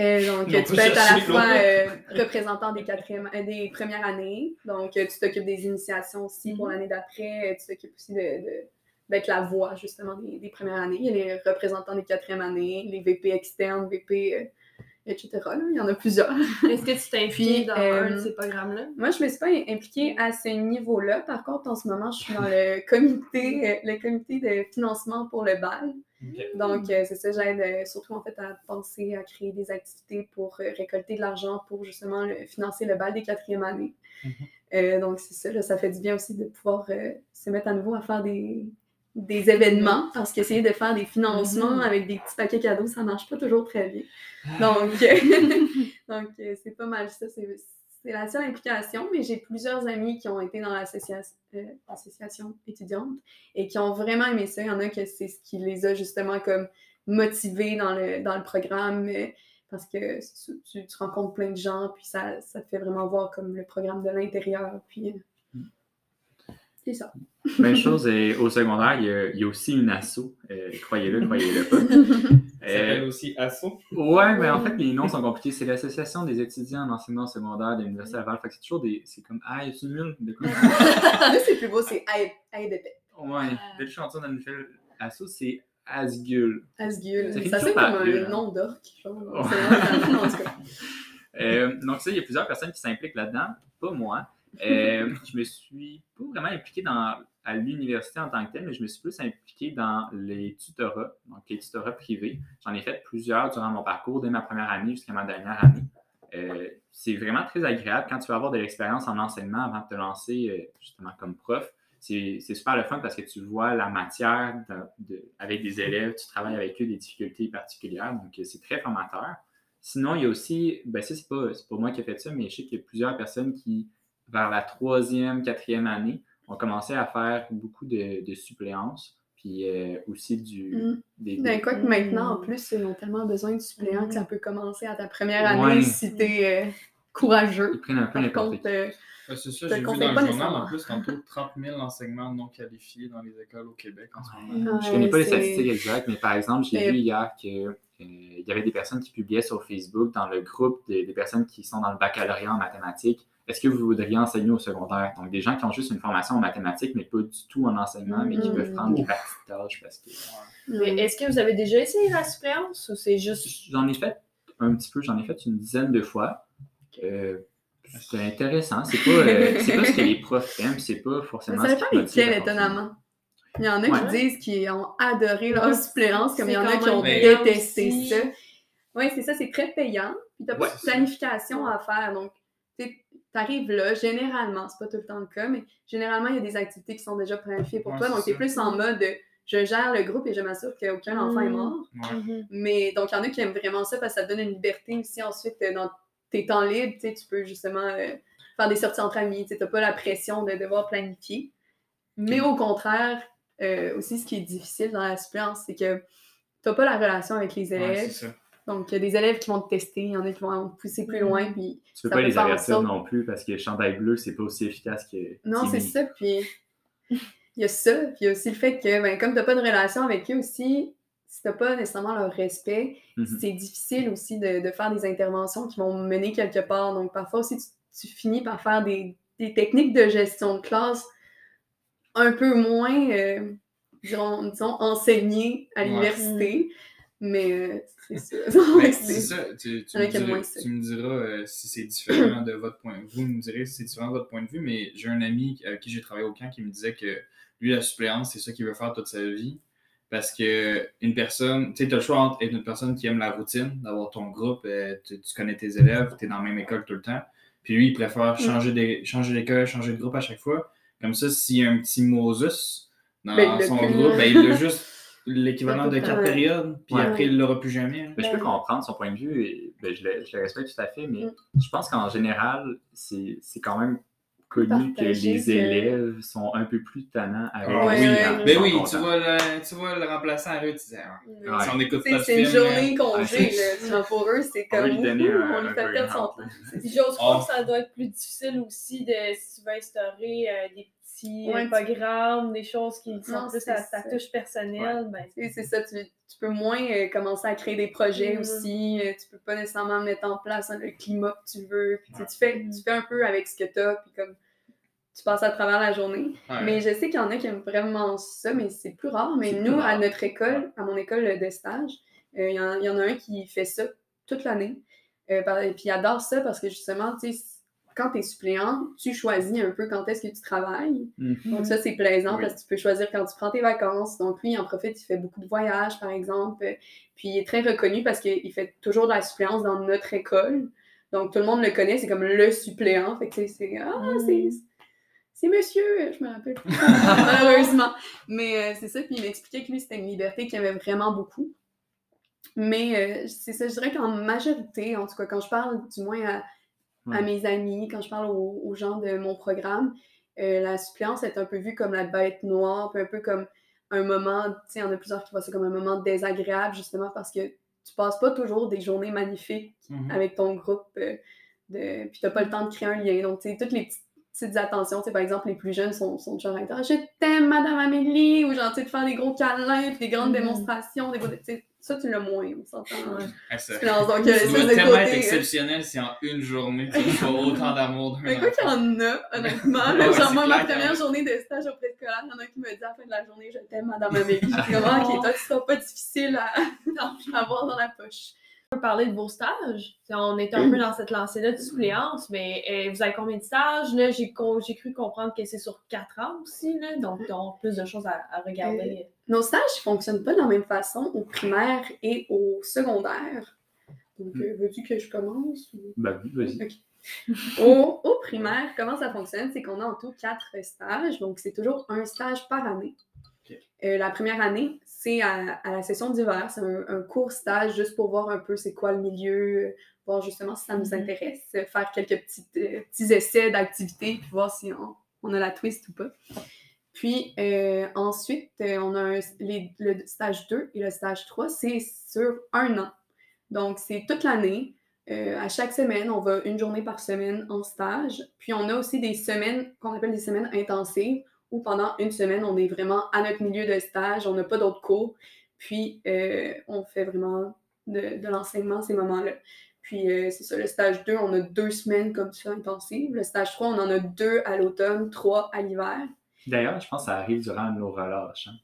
Euh, donc, tu peux être à la fois euh, représentant des, quatrièmes, euh, des premières années, donc euh, tu t'occupes des initiations aussi pour l'année d'après, euh, tu t'occupes aussi de, de- d'être la voix justement des, des premières années. Il y a les représentants des quatrièmes années, les VP externes, VP, euh, etc. là. Il y en a plusieurs. Est-ce que tu Puis, dans euh, un de ces programmes-là? Moi, je ne me suis pas impliquée à ce niveau-là. Par contre, en ce moment, je suis dans le comité, euh, le comité de financement pour le BAL. Donc, euh, c'est ça, j'aide euh, surtout en fait à penser à créer des activités pour euh, récolter de l'argent pour justement le- financer le BAL des quatrièmes années. Mhm. Euh, donc, c'est ça, là, ça fait du bien aussi de pouvoir euh, se mettre à nouveau à faire des, des événements parce qu'essayer de faire des financements Mhm. avec des petits paquets cadeaux, ça marche pas toujours très bien. Donc, donc euh, c'est pas mal ça. C'est la seule implication, mais j'ai plusieurs amis qui ont été dans l'association euh, étudiante et qui ont vraiment aimé ça. Il y en a que c'est ce qui les a justement comme motivés dans le, dans le programme euh, parce que tu, rencontres plein de gens, puis ça, ça te fait vraiment voir comme le programme de l'intérieur. Puis euh, c'est ça. Même chose euh, au secondaire, il y, a, il y a aussi une asso. euh, croyez-le, croyez-le pas. Ça s'appelle Euh, aussi ASSO? ouais, mais en fait, les noms sont compliqués. C'est l'Association des étudiants en enseignement secondaire de l'Université Laval. Fait que c'est toujours des. C'est comme Ah, y a nul de quoi? Là, c'est plus beau, c'est AEDP. Ouais, dès que je suis une nouvelle asso, c'est Asgul. Asgul. Ça sonne par comme un hein. nom. C'est vraiment- en tout cas. Euh, donc, ça, il y a plusieurs personnes qui s'impliquent là-dedans, pas moi. Euh, je me suis pas vraiment impliqué dans, à l'université en tant que tel, mais je me suis plus impliqué dans les tutorats, donc les tutorats privés. J'en ai fait plusieurs durant mon parcours, dès ma première année jusqu'à ma dernière année. Euh, c'est vraiment très agréable quand tu vas avoir de l'expérience en enseignement avant de te lancer euh, justement comme prof. C'est super le fun parce que tu vois la matière de- de- avec des élèves, tu travailles avec eux des difficultés particulières, donc euh, c'est très formateur. Sinon, il y a aussi, ben ça, c'est pas, c'est pas moi qui ai fait ça, mais je sais qu'il y a plusieurs personnes qui, vers la troisième, quatrième année, ont commencé à faire beaucoup de, de suppléances, puis euh, aussi du. Mm. des- des- Ben, quoi que Mm. maintenant, en plus, ils ont tellement besoin de suppléants que ça peut commencer à ta première année Ouais. si t'es euh, courageux. ils prennent un peu n'importe euh, Ouais, c'est ça, j'ai vu dans pas le journal, en plus, tantôt 30 000 enseignements non qualifiés dans les écoles au Québec en ce moment. Je connais pas les statistiques exactes, mais par exemple, j'ai Mais- vu hier que euh, il y avait des personnes qui publiaient sur Facebook dans le groupe des, des personnes qui sont dans le baccalauréat en mathématiques. Est-ce que vous voudriez enseigner au secondaire? Donc, des gens qui ont juste une formation en mathématiques, mais pas du tout en enseignement, mais qui peuvent prendre des petites tâches parce que. Mais est-ce que vous avez déjà essayé la suppléance ou c'est juste. J'en ai fait un petit peu, j'en ai fait une dizaine de fois. Euh, C'était intéressant. C'est pas, euh, c'est pas ce que les profs aiment, c'est pas Mais forcément. ça ce dépend lesquels, étonnamment. Il y en a Ouais. qui disent qu'ils ont adoré leur Ouais, suppléance, comme il y en a c'est qui ont détesté aussi. ça. Oui, c'est ça, c'est très payant. Puis t'as pas Ouais, de c'est ça. planification à faire. Donc, tu arrives là, généralement, c'est pas tout le temps le cas, mais généralement, il y a des activités qui sont déjà planifiées pour Ouais, toi. Donc, c'est t'es plus en mode de, je gère le groupe et je m'assure qu'aucun enfant est mort. Ouais. Mhm. Mais donc, il y en a qui aiment vraiment ça parce que ça te donne une liberté aussi ensuite euh, dans tes temps libres. Tu tu peux justement euh, faire des sorties entre amis. Tu n'as pas la pression de devoir planifier. Mais au contraire, euh, aussi, ce qui est difficile dans la suppléance, c'est que tu n'as pas la relation avec les Ouais, élèves. c'est ça. Donc, il y a des élèves qui vont te tester, il y en a qui vont te pousser plus Mm. loin. Puis... Tu peux Ça pas les avertir sorte- non plus parce que chandail bleu, c'est pas aussi efficace que. Non, c'est ça. Puis il y a ça. Puis il y a aussi le fait que, ben, comme tu n'as pas de relation avec eux aussi, si tu n'as pas nécessairement leur respect, Mhm. c'est difficile aussi de, de faire des interventions qui vont mener quelque part. Donc, parfois aussi, tu, tu finis par faire des, des techniques de gestion de classe un peu moins, euh, disons, disons, enseignées à Ouais. L'université. Mais euh, c'est ça. Ben, C'est- ça, tu, me diras, moins ça. tu me diras, euh, si c'est différent de votre point de vue. Vous me direz si c'est différent de votre point de vue, mais j'ai un ami avec qui j'ai travaillé au camp qui me disait que lui, la suppléance, c'est ça qu'il veut faire toute sa vie. Parce que une personne, tu sais, tu as le choix entre être une personne qui aime la routine, d'avoir ton groupe, euh, tu, tu connais tes élèves, tu es dans la même école tout le temps. Puis lui, il préfère Mm. changer des- changer d'école, changer de groupe à chaque fois. Comme ça, s'il y a un petit Moses dans Ben, l'a son groupe, ben, il a juste l'équivalent de quatre périodes, puis Ouais. après, il l'aura plus jamais. hein. Ben, je peux comprendre son point de vue et ben, je, le, je le respecte tout à fait, mais Mm. je pense qu'en général, c'est c'est quand même connu que les que- élèves sont un peu plus tannants avec Ah oui, hein, ouais. Ben oui, tu vois, le, tu vois le remplaçant à rue, tu disais, ah, Ouais. si on n'écoute Tu pas c'est une journée euh, congé, Ouais, là. Pour eux, c'est On comme lui donner ouh, un- on lui fait perdre son temps. J'ose croire Oh. que ça doit être plus difficile aussi de si tu veux instaurer euh, des petits Ouais, euh, tu- programmes, des choses qui sont Non, plus c'est à ta ça. touche personnelle. Ben, c'est ça, tu, tu peux moins euh, commencer à créer des projets Mhm. aussi. euh, tu peux pas nécessairement mettre en place hein, le climat que tu veux. Puis, tu Ouais. fais, tu fais un peu avec ce que tu as, puis comme tu passes à travers la journée. ouais. Mais je sais qu'il y en a qui aiment vraiment ça, mais c'est plus rare. Mais nous, à notre école, à mon école de stage, euh, il y, en- il y en a un qui fait ça toute l'année. Euh, et puis il adore ça parce que justement, tu sais, quand tu es suppléant, tu choisis un peu quand est-ce que tu travailles. Mhm. Donc ça, c'est plaisant Oui. parce que tu peux choisir quand tu prends tes vacances. Donc lui, il en profite, il fait beaucoup de voyages, par exemple. Puis il est très reconnu parce qu'il fait toujours de la suppléance dans notre école. Donc tout le monde le connaît, c'est comme le suppléant. Fait que c'est Ah, Mm. c'est c'est monsieur, je me rappelle plus. Malheureusement. Mais euh, c'est ça, puis il m'expliquait que lui, c'était une liberté qu'il aimait vraiment beaucoup. Mais euh, c'est ça, je dirais qu'en majorité, en tout cas, quand je parle du moins à, à mes amis, quand je parle aux, aux gens de mon programme, euh, la suppléance est un peu vue comme la bête noire, puis un peu comme un moment, tu sais, il y en a plusieurs qui voient ça comme un moment désagréable, justement parce que tu passes pas toujours des journées magnifiques Mhm. avec ton groupe, euh, de... puis t'as pas le temps de créer un lien. Donc, tu sais, toutes les petites, petites attentions, tu sais, par exemple, les plus jeunes sont, sont genre, Ah, je t'aime, Madame Amélie, ou genre, tu sais, de faire des gros câlins, puis des grandes Mhm. démonstrations, des... beaux- tu sais, ça, tu l'as moins, on s'entend. Ouais. Ah, ça-. Donc, de tellement être côté... euh, exceptionnel si en une journée, tu reçois autant d'amour d'un Mais quoi qu'il y en a, honnêtement. là, genre, c'est moi, ma première journée de stage au préscolaire, il y en a qui me dit à la fin de la journée, je t'aime, Madame Amélie. J'étais comme, Ah, ok, toi, tu seras pas difficile à avoir dans la poche. On peut parler de vos stages? On est un peu dans cette lancée-là de suppléance, mais euh, vous avez combien de stages? Là, j'ai, con- j'ai cru comprendre que c'est sur quatre ans aussi, là, donc plus de choses à, à regarder. Nos stages ne fonctionnent pas de la même façon au primaire et au secondaire. Donc, euh, veux-tu que je commence? ou- Ben oui, vas-y. Au, au primaire, comment ça fonctionne? C'est qu'on a en tout quatre stages, donc c'est toujours un stage par année. Euh, la première année, c'est à, à la session d'hiver, c'est un, un court stage juste pour voir un peu c'est quoi le milieu, voir justement si ça nous Mhm. intéresse, faire quelques petites, euh, petits essais d'activités, puis voir si on, on a la twist ou pas. Puis euh, ensuite, euh, on a un- les- le stage 2 et le stage 3, c'est sur un an. Donc, c'est toute l'année. Euh, à chaque semaine, on va une journée par semaine en stage. Puis on a aussi des semaines qu'on appelle des semaines intensives, où pendant une semaine, on est vraiment à notre milieu de stage, on n'a pas d'autres cours. Puis euh, on fait vraiment de, l'enseignement ces moments-là. Puis euh, c'est ça, le stage 2, on a deux semaines comme ça intensives. Le stage 3, on en a deux à l'automne, trois à l'hiver. D'ailleurs, je pense que ça arrive durant nos relâches. hein.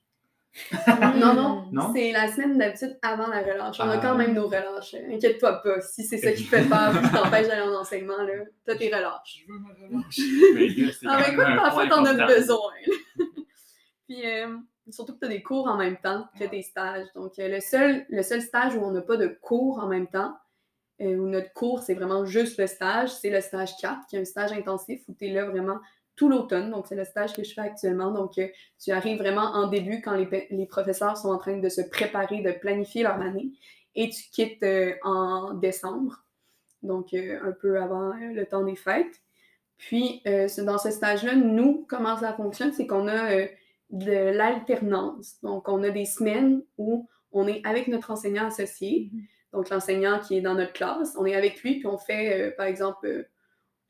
Non, non, Non? c'est la semaine d'habitude avant la relâche. On a Ah. quand même nos relâches. Inquiète-toi pas. Si c'est ça qui te fait peur qui t'empêche d'aller en enseignement, là, t'as tes relâches. Je veux ma relâche. Mais Ah, un parfois, t'en as besoin. Puis, euh, surtout que t'as des cours en même temps que tes stages. Donc, euh, le, seul, le seul stage où on n'a pas de cours en même temps, euh, où notre cours, c'est vraiment juste le stage, c'est le stage 4, qui est un stage intensif où tu es là vraiment tout l'automne. Donc, c'est le stage que je fais actuellement. Donc, euh, tu arrives vraiment en début quand les, professeurs sont en train de se préparer, de planifier leur année, et tu quittes euh, en décembre, donc euh, un peu avant le temps des fêtes. Puis, dans ce stage-là, nous, comment ça fonctionne, c'est qu'on a de l'alternance. Donc, on a des semaines où on est avec notre enseignant associé, donc l'enseignant qui est dans notre classe, on est avec lui, puis on fait, par exemple,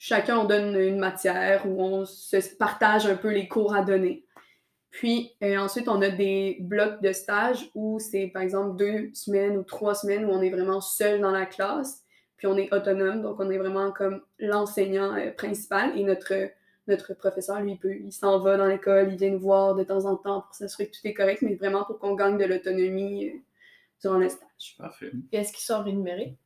chacun on donne une matière où on se partage un peu les cours à donner. Puis euh, ensuite, on a des blocs de stage où c'est, par exemple, deux semaines ou trois semaines où on est vraiment seul dans la classe, puis on est autonome, donc on est vraiment comme l'enseignant euh, principal et notre, notre professeur, lui, peut, il s'en va dans l'école, il vient nous voir de temps en temps pour s'assurer que tout est correct, mais vraiment pour qu'on gagne de l'autonomie euh, durant le stage. Parfait. Est-ce qu'ils sont rémunérés?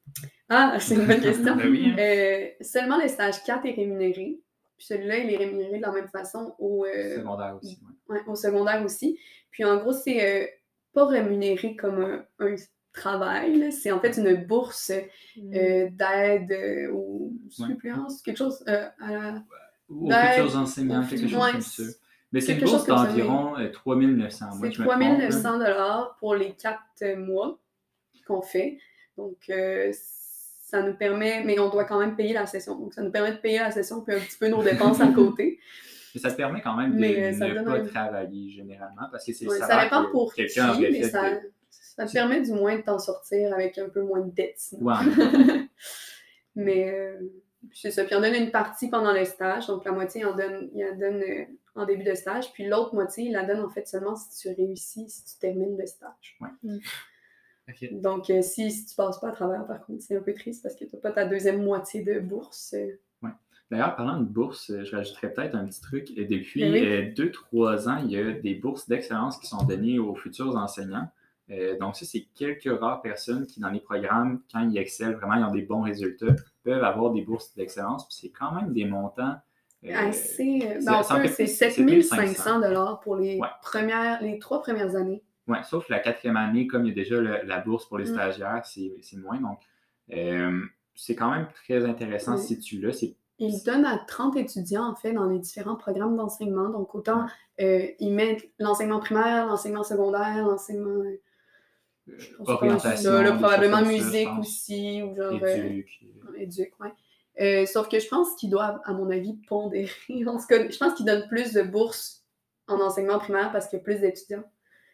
Ah, c'est une bonne question. Ben oui, hein. Euh, seulement le stage 4 est rémunéré. Puis celui-là, il est rémunéré de la même façon au, euh, Secondaire aussi. ouais. ouais, au secondaire aussi. Puis en gros, c'est euh, pas rémunéré comme un, un travail. C'est en fait une bourse euh, d'aide euh, aux suppléances, quelque chose euh, à la- Ou aux futurs enseignants, aux quelque chose ouais, comme ça. Mais c'est d'environ euh, 3900. C'est je me trompe, là. 3900 dollars pour les quatre mois qu'on fait. Donc, euh, ça nous permet, mais on doit quand même payer la session. Donc, ça nous permet de payer la session puis un petit peu nos dépenses à côté. Mais ça te permet quand même de Mais, euh, ne donne pas travailler généralement parce que c'est Ouais, ça dépend pour qui, mais ça, de- ça te permet du moins de t'en sortir avec un peu moins de dettes. même Mais euh, c'est ça. Puis on donne une partie pendant le stage. Donc la moitié, en donne, il donne euh, en début de stage. Puis l'autre moitié, il la donne en fait seulement si tu réussis, si tu termines le stage. Ok. Donc euh, si, si tu passes pas à travers, par contre, c'est un peu triste parce que tu n'as pas ta deuxième moitié de bourse. euh. D'ailleurs, parlant de bourse, euh, je rajouterais peut-être un petit truc. Et Depuis Ben oui. euh, deux, trois ans, il y a des bourses d'excellence qui sont données aux futurs enseignants. Euh, donc, ça, c'est quelques rares personnes qui, dans les programmes, quand ils excellent, vraiment, ils ont des bons résultats, peuvent avoir des bourses d'excellence. Puis c'est quand même des montants. Euh, Assez. euh, c'est- ben, on c'est un peut- peu c'est plus, c'est 7500 dollars pour les, Ouais. premières, les trois premières années. Ouais, sauf la quatrième année, comme il y a déjà le- la bourse pour les Mm. stagiaires, c'est c'est moins. Donc, euh, c'est quand même très intéressant Oui. si tu l'as. Il donne à 30 étudiants, en fait, dans les différents programmes d'enseignement. Donc, autant euh, ils mettent l'enseignement primaire, l'enseignement secondaire, l'enseignement. euh, orientation. là, probablement musique aussi, ou genre. euh, Éduc. éduc, ouais. Euh, sauf que je pense qu'ils doivent, à mon avis, pondérer. En tout cas, je pense qu'ils donnent plus de bourses en enseignement primaire parce qu'il y a plus d'étudiants.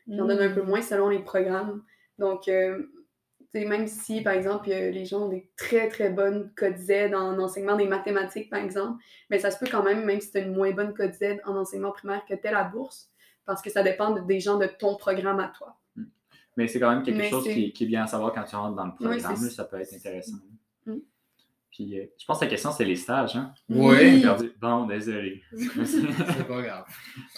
Ils en donnent un peu moins selon les programmes. Donc, euh, tu sais, même si, par exemple, euh, les gens ont des très, très bonnes codes Z en enseignement des mathématiques, par exemple, mais ça se peut quand même, même si tu as une moins bonne code Z en enseignement primaire, que tu la bourse, parce que ça dépend de- des gens de ton programme à toi. Mais c'est quand même quelque Mais chose qui, qui est bien à savoir quand tu rentres dans le programme. ça peut être intéressant. Mm. Puis, euh, je pense que la question, c'est les stages. Hein? Perdu. Bon, désolé. C'est pas grave.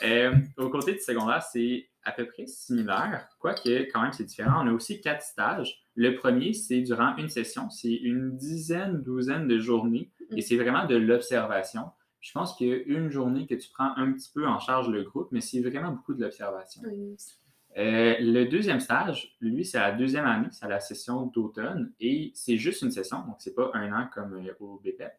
Euh, au côté du secondaire, c'est à peu près similaire, quoique quand même c'est différent. On a aussi quatre stages. Le premier, c'est durant une session, c'est une dizaine, douzaine de journées, et c'est vraiment de l'observation. Je pense qu'il y a une journée que tu prends un petit peu en charge le groupe, mais c'est vraiment beaucoup de l'observation. Oui. Euh, le deuxième stage, lui, c'est la deuxième année, c'est à la session d'automne et c'est juste une session, donc c'est pas un an comme euh, au BPEP.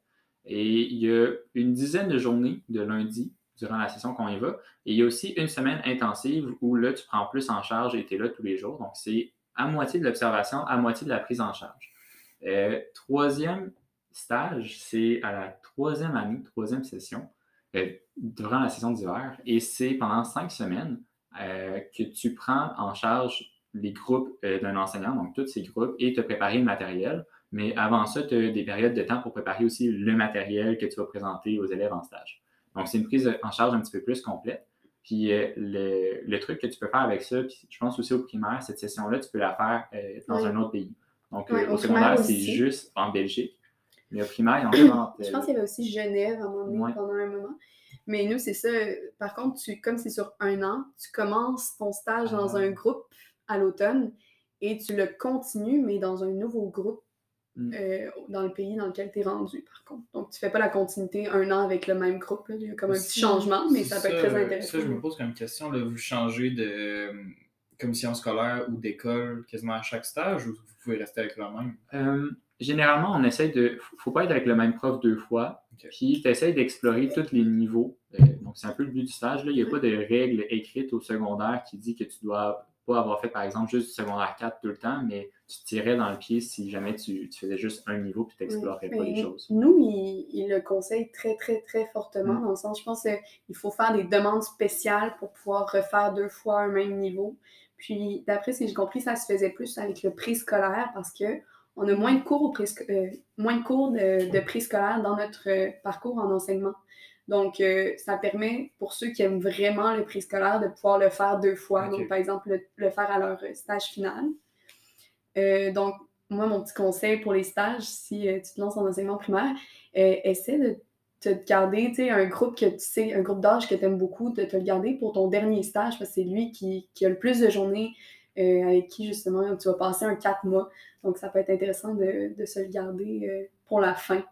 Et il y a une dizaine de journées de lundi durant la session qu'on y va. Et il y a aussi une semaine intensive où là, tu prends plus en charge et tu es là tous les jours. Donc, c'est à moitié de l'observation, à moitié de la prise en charge. Euh, troisième stage, c'est à la troisième année, troisième session, durant la session d'hiver. Et c'est pendant cinq semaines euh, que tu prends en charge les groupes euh, d'un enseignant, donc tous ces groupes, et te préparer le matériel. Mais avant ça, tu as des périodes de temps pour préparer aussi le matériel que tu vas présenter aux élèves en stage. Donc, c'est une prise en charge un petit peu plus complète. Puis euh, le, le, truc que tu peux faire avec ça, puis je pense aussi au primaire, cette session-là, tu peux la faire euh, dans Oui. un autre pays. Donc, au secondaire, c'est juste en Belgique. Mais au primaire, il y en a Je pense qu'il y avait aussi Genève à un moment donné pendant un moment. Mais nous, c'est ça. Par contre, tu, comme c'est sur un an, tu commences ton stage dans Ah. un groupe à l'automne et tu le continues, mais dans un nouveau groupe Mm. euh, dans le pays dans lequel tu es rendu, par contre. Donc, tu fais pas la continuité un an avec le même groupe. là. Il y a comme un petit changement, mais ça peut être très euh, intéressant. Ça, je me pose comme question, là, vous changez de euh, commission scolaire ou d'école quasiment à chaque stage ou vous pouvez rester avec la même? Euh, généralement, on essaye de. faut pas être avec le même prof deux fois. Puis, tu essaies d'explorer tous les niveaux. Euh, donc, c'est un peu le but du stage. là. Il n'y a pas de règle écrite au secondaire qui dit que tu dois pas avoir fait, par exemple, juste du secondaire 4 tout le temps, mais tu te tirais dans le pied si jamais tu, tu faisais juste un niveau puis tu n'explorais pas les choses. Nous, il, il le conseille très, très, très fortement, Mm. dans le sens, je pense qu'il faut faire des demandes spéciales pour pouvoir refaire deux fois un même niveau. Puis, d'après ce que j'ai compris, ça se faisait plus avec le préscolaire parce que on a moins de cours, au euh, moins de, cours de, de préscolaire dans notre euh, parcours en enseignement. Donc, euh, ça permet pour ceux qui aiment vraiment le préscolaire de pouvoir le faire deux fois. Donc, par exemple, le, le faire à leur stage final. Donc, moi, mon petit conseil pour les stages, si tu te lances en enseignement primaire, essaie de te garder, tu sais, un groupe que tu sais, un groupe d'âge que tu aimes beaucoup, de te le garder pour ton dernier stage, parce que c'est lui qui, qui a le plus de journées euh, avec qui, justement, tu vas passer un quatre mois. Donc, ça peut être intéressant de, de se le garder euh, pour la fin.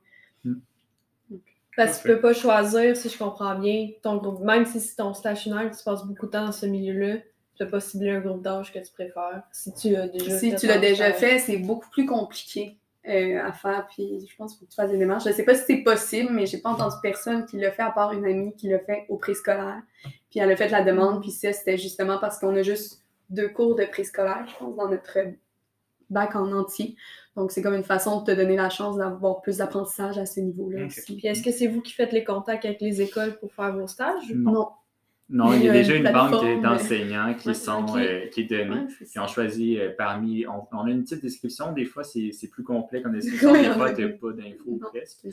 Parce que tu peux pas choisir, si je comprends bien, ton groupe. Même si c'est ton final, tu passes beaucoup de temps dans ce milieu-là, tu peux pas cibler un groupe d'âge que tu préfères. Si tu as déjà Si tu l'as déjà fait, c'est beaucoup plus compliqué euh, à faire. Puis je pense qu'il faut que tu fasses des démarches. Je sais pas si c'est possible, mais j'ai pas entendu personne qui l'a fait à part une amie qui l'a fait au préscolaire. Puis elle a fait la demande. Puis ça, c'était justement parce qu'on a juste deux cours de préscolaire, je pense, dans notre bac en entier. Donc c'est comme une façon de te donner la chance d'avoir plus d'apprentissage à ce niveau-là aussi. Puis est-ce que c'est vous qui faites les contacts avec les écoles pour faire vos stages? Non. Non. Non, il y a déjà une banque d'enseignants qui Ouais, sont euh, qui est donnée. Ouais, c'est Puis ça. on choisit euh, parmi. On, on a une petite description. Des fois, c'est c'est plus complet comme description. Oui, des fois, a tu n'as pas d'infos presque.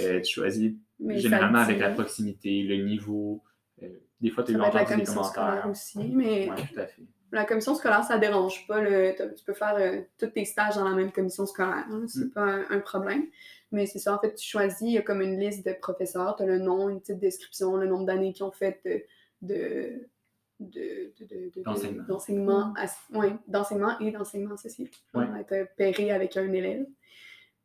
Euh, tu choisis Mais généralement avec la proximité, le niveau. euh, des fois, tu as entendu des commission scolaire commentaires. aussi, mais tout à fait. La commission scolaire, ça dérange pas. le- tu peux faire euh, tous tes stages dans la même commission scolaire. hein, c'est Mm. pas un, un problème. Mais c'est ça, en fait, tu choisis, il y a comme une liste de professeurs, tu as le nom, une petite description, le nombre d'années qu'ils ont fait de, de, de, de- de- de- D'enseignement. d'enseignement ouais, d'enseignement et d'enseignement associé. Ouais. On va être pairé avec un élève.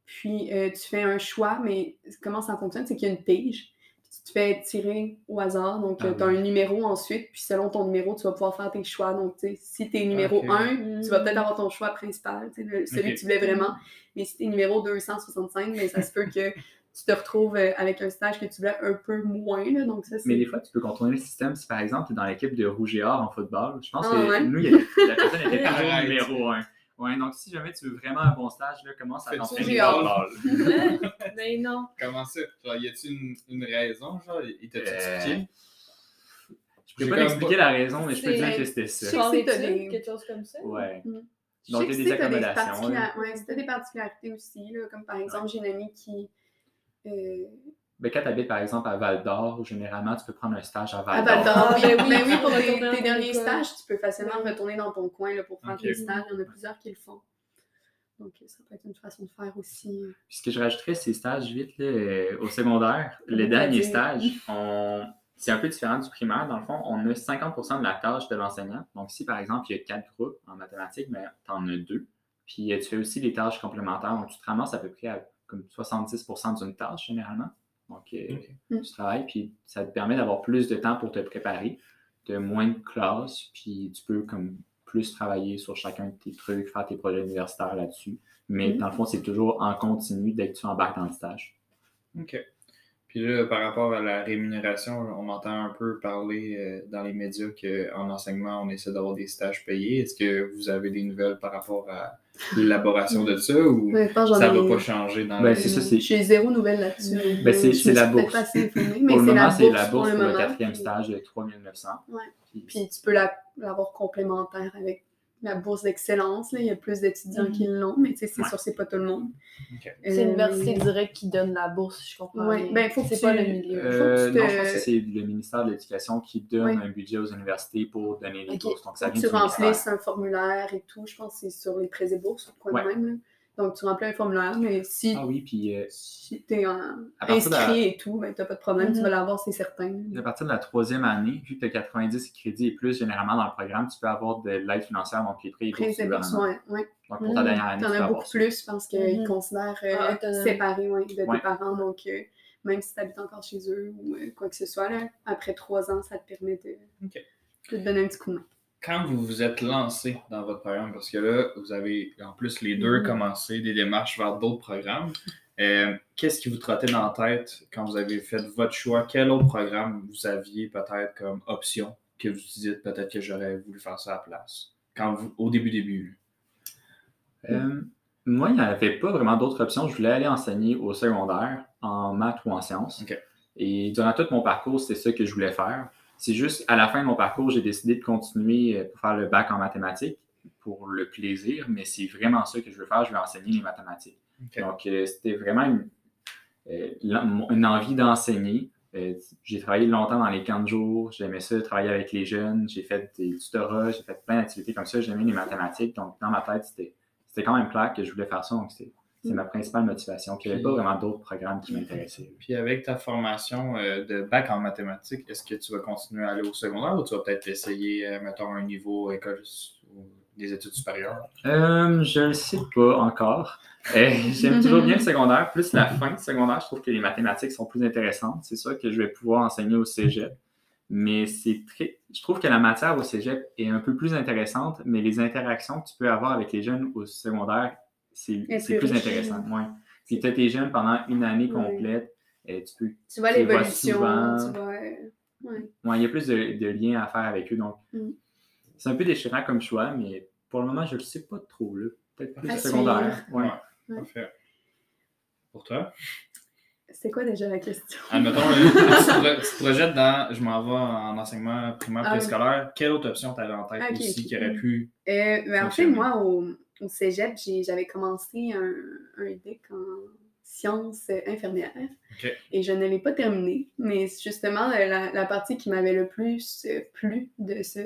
Puis euh, tu fais un choix, mais comment ça fonctionne? C'est qu'il y a une pige. Tu te fais tirer au hasard. Donc, Ah tu as oui. un numéro ensuite. Puis selon ton numéro, tu vas pouvoir faire tes choix. Donc, tu sais, si tu es numéro Ok. 1, tu vas peut-être avoir ton choix principal, tu sais, le- celui que tu voulais vraiment. Mais si tu es numéro 265, mais ça se peut que tu te retrouves euh, avec un stage que tu voulais un peu moins. là. donc, ça. Mais des fois, tu peux contourner le système. Si par exemple, tu es dans l'équipe de Rouge et Or en football, je pense Ah, que ouais? nous, il y a- la personne était toujours numéro 1. Ouais, donc si jamais tu veux vraiment un bon stage, là, commence à t'entraîner football. Mais non. Comment ça? Genre, y a-t-il une, une raison? Genre, il t'a Euh, expliqué? Je peux pas t'expliquer la raison, mais je peux dire que c'était Je ça. donné. quelque chose comme ça? Ouais. Je Donc, il y a des accommodations, ouais, t'as des particularités aussi, là, comme par exemple, j'ai une amie qui. euh, Ben, quand tu habites par exemple à Val d'Or, généralement, tu peux prendre un stage à À Val Val d'Or. d'Or, Ah, oui, ben ben oui, oui, pour tes, derniers stages, tu peux facilement Oui. retourner dans ton coin là, pour faire Ok. tes stages. Il y en a plusieurs qui le font. Donc, ça peut être une façon de faire aussi. Puis ce que je rajouterais, ces stages vite là, euh, au secondaire, les derniers stages, on... c'est un peu différent du primaire. Dans le fond, on a 50% de la tâche de l'enseignant. Donc, si par exemple, il y a quatre groupes en mathématiques, ben, tu en as deux. Puis euh, tu fais aussi les tâches complémentaires. Donc, tu te ramasses à peu près à comme 70% d'une tâche généralement. Donc, euh. Mm. tu travailles, puis ça te permet d'avoir plus de temps pour te préparer, de moins de classes, puis tu peux comme plus travailler sur chacun de tes trucs, faire tes projets universitaires là-dessus. Mais Mm. dans le fond, c'est toujours en continu dès que tu embarques dans le stage. OK. Puis là, par rapport à la rémunération, on entend un peu parler euh, dans les médias qu'en enseignement, on essaie d'avoir des stages payés. Est-ce que vous avez des nouvelles par rapport à l'élaboration de ça ou Ouais, ça ai- va pas changer dans Ben, la c'est ça, c'est- J'ai zéro nouvelle là-dessus. Ben, c'est- la bourse. pas mais pour le c'est moment, la c'est bourse la bourse pour pour le quatrième puis- stage de 3900. Ouais. Puis- Puis tu peux la- l'avoir complémentaire avec la bourse d'excellence. là. Il y a plus d'étudiants Mhm. qui l'ont, mais tu sais, c'est Ouais. sûr, c'est pas tout le monde. Ok. C'est Euh, l'université directe qui donne la bourse, je comprends. Bien. ben, faut que c'est tu- pas le milieu. Euh, tu non, te- je pense que c'est le ministère de l'Éducation qui donne Oui. un budget aux universités pour donner les bourses. Donc, ça Faut que vient tu remplisses un formulaire et tout. Je pense que c'est sur les prêts et bourses ou quoi de Ouais. même. là. Donc, tu remplis un formulaire, mais si, Ah oui, puis euh, si tu es la- inscrit et tout, ben, tu pas de problème, tu Mhm. vas l'avoir, c'est certain. à partir de la troisième année, vu que tu as 90 crédits et plus généralement dans le programme, tu peux avoir de l'aide financière, donc les prix et bourses, gouvernement. ouais, ouais. Donc, pour ta Mhm. dernière année, T'en tu peux as beaucoup plus parce qu'ils Mhm. considèrent euh, Ah, séparés ouais, de Ouais. tes parents. Donc, euh, même si tu habites encore chez eux ou euh, quoi que ce soit, là, après trois ans, ça te permet de, de te donner un petit coup de main. Quand vous vous êtes lancé dans votre programme, parce que là, vous avez en plus les deux Mhm. commencé des démarches vers d'autres programmes, euh, qu'est-ce qui vous trottait dans la tête quand vous avez fait votre choix? Quel autre programme vous aviez peut-être comme option que vous dites peut-être que j'aurais voulu faire ça à la place? Quand vous, au début, début. Euh, moi, il n'y avait pas vraiment d'autres options. Je voulais aller enseigner au secondaire en maths ou en sciences. Et durant tout mon parcours, c'est ça que je voulais faire. C'est juste à la fin de mon parcours, j'ai décidé de continuer euh, pour faire le bac en mathématiques pour le plaisir, mais c'est vraiment ça que je veux faire. Je veux enseigner les mathématiques. Donc, euh, c'était vraiment une, euh, une envie d'enseigner. Euh, j'ai travaillé longtemps dans les camps de jour. J'aimais ça, travailler avec les jeunes. J'ai fait des tutorats, j'ai fait plein d'activités comme ça. J'aimais les mathématiques. Donc, dans ma tête, c'était, quand même clair que je voulais faire ça. Donc, c'est ma principale motivation. Puis, il n'y avait pas vraiment d'autres programmes qui m'intéressaient. Puis avec ta formation euh, de bac en mathématiques, est-ce que tu vas continuer à aller au secondaire ou tu vas peut-être essayer, euh, mettons, un niveau école ou des études supérieures? Euh, je ne sais pas encore. Euh, j'aime toujours bien le secondaire. Plus la fin du secondaire, je trouve que les mathématiques sont plus intéressantes. C'est sûr que je vais pouvoir enseigner au cégep. Mais c'est très. Je trouve que la matière au cégep est un peu plus intéressante, mais les interactions que tu peux avoir avec les jeunes au secondaire, c'est plus intéressant. Ouais. Puis tu as tes jeunes pendant une année Ouais. complète. et tu peux. Tu vois l'évolution, souvent. tu vois. euh, ouais. Ouais, il y a plus de, de liens à faire avec eux. Donc, Mm. c'est un peu déchirant comme choix, mais pour le moment, je ne le sais pas trop. là. Peut-être plus À secondaire. Ouais. Ouais. Parfait. Pour toi? C'est quoi déjà la question? Admettons, euh, tu, te, projettes dans je m'en vais en enseignement primaire Ah préscolaire. Quelle autre option tu avais en tête Ah, ok, aussi qui aurait pu. Euh, ben, en fait, moi, au, au cégep, j'avais commencé un, un DEC en sciences infirmières. Et je ne l'ai pas terminé. Mais c'est justement, euh, la, la partie qui m'avait le plus euh, plu de ce,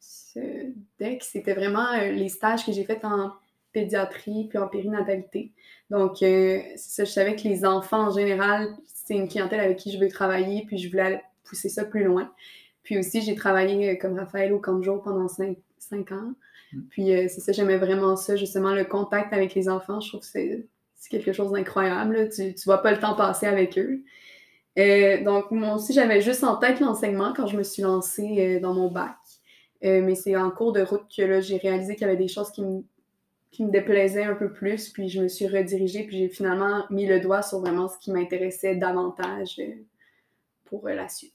ce DEC, c'était vraiment euh, les stages que j'ai faits en pédiatrie puis en périnatalité. Donc, euh, ça, je savais que les enfants en général, c'est une clientèle avec qui je veux travailler, puis je voulais pousser ça plus loin. Puis aussi, j'ai travaillé comme Raphaël au camp de jour pendant cinq, cinq ans. Mm. Puis euh, c'est ça, j'aimais vraiment ça, justement, le contact avec les enfants. Je trouve que c'est quelque chose d'incroyable. Tu ne vois pas le temps passer avec eux. Euh, donc, moi aussi, j'avais juste en tête l'enseignement quand je me suis lancée euh, dans mon bac. Euh, mais c'est en cours de route que là, j'ai réalisé qu'il y avait des choses qui me, qui me déplaisaient un peu plus. Puis je me suis redirigée, puis j'ai finalement mis le doigt sur vraiment ce qui m'intéressait davantage pour la suite.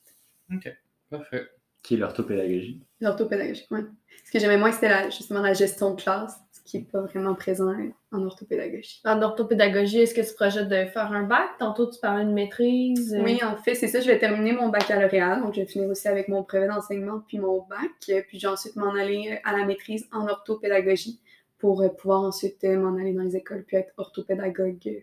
Parfait. Qui est l'orthopédagogie? L'orthopédagogie, oui. Ce que j'aimais moins, c'était la- justement la gestion de classe, ce qui n'est pas vraiment présent en orthopédagogie. En orthopédagogie, est-ce que tu projettes de faire un bac? Tantôt, tu parlais de maîtrise. euh, Oui, en fait, c'est ça. Je vais terminer mon baccalauréat. Donc, je vais finir aussi avec mon brevet d'enseignement puis mon bac. Puis, je vais ensuite m'en aller euh, à la maîtrise en orthopédagogie pour euh, pouvoir ensuite m'en aller dans les écoles puis être orthopédagogue.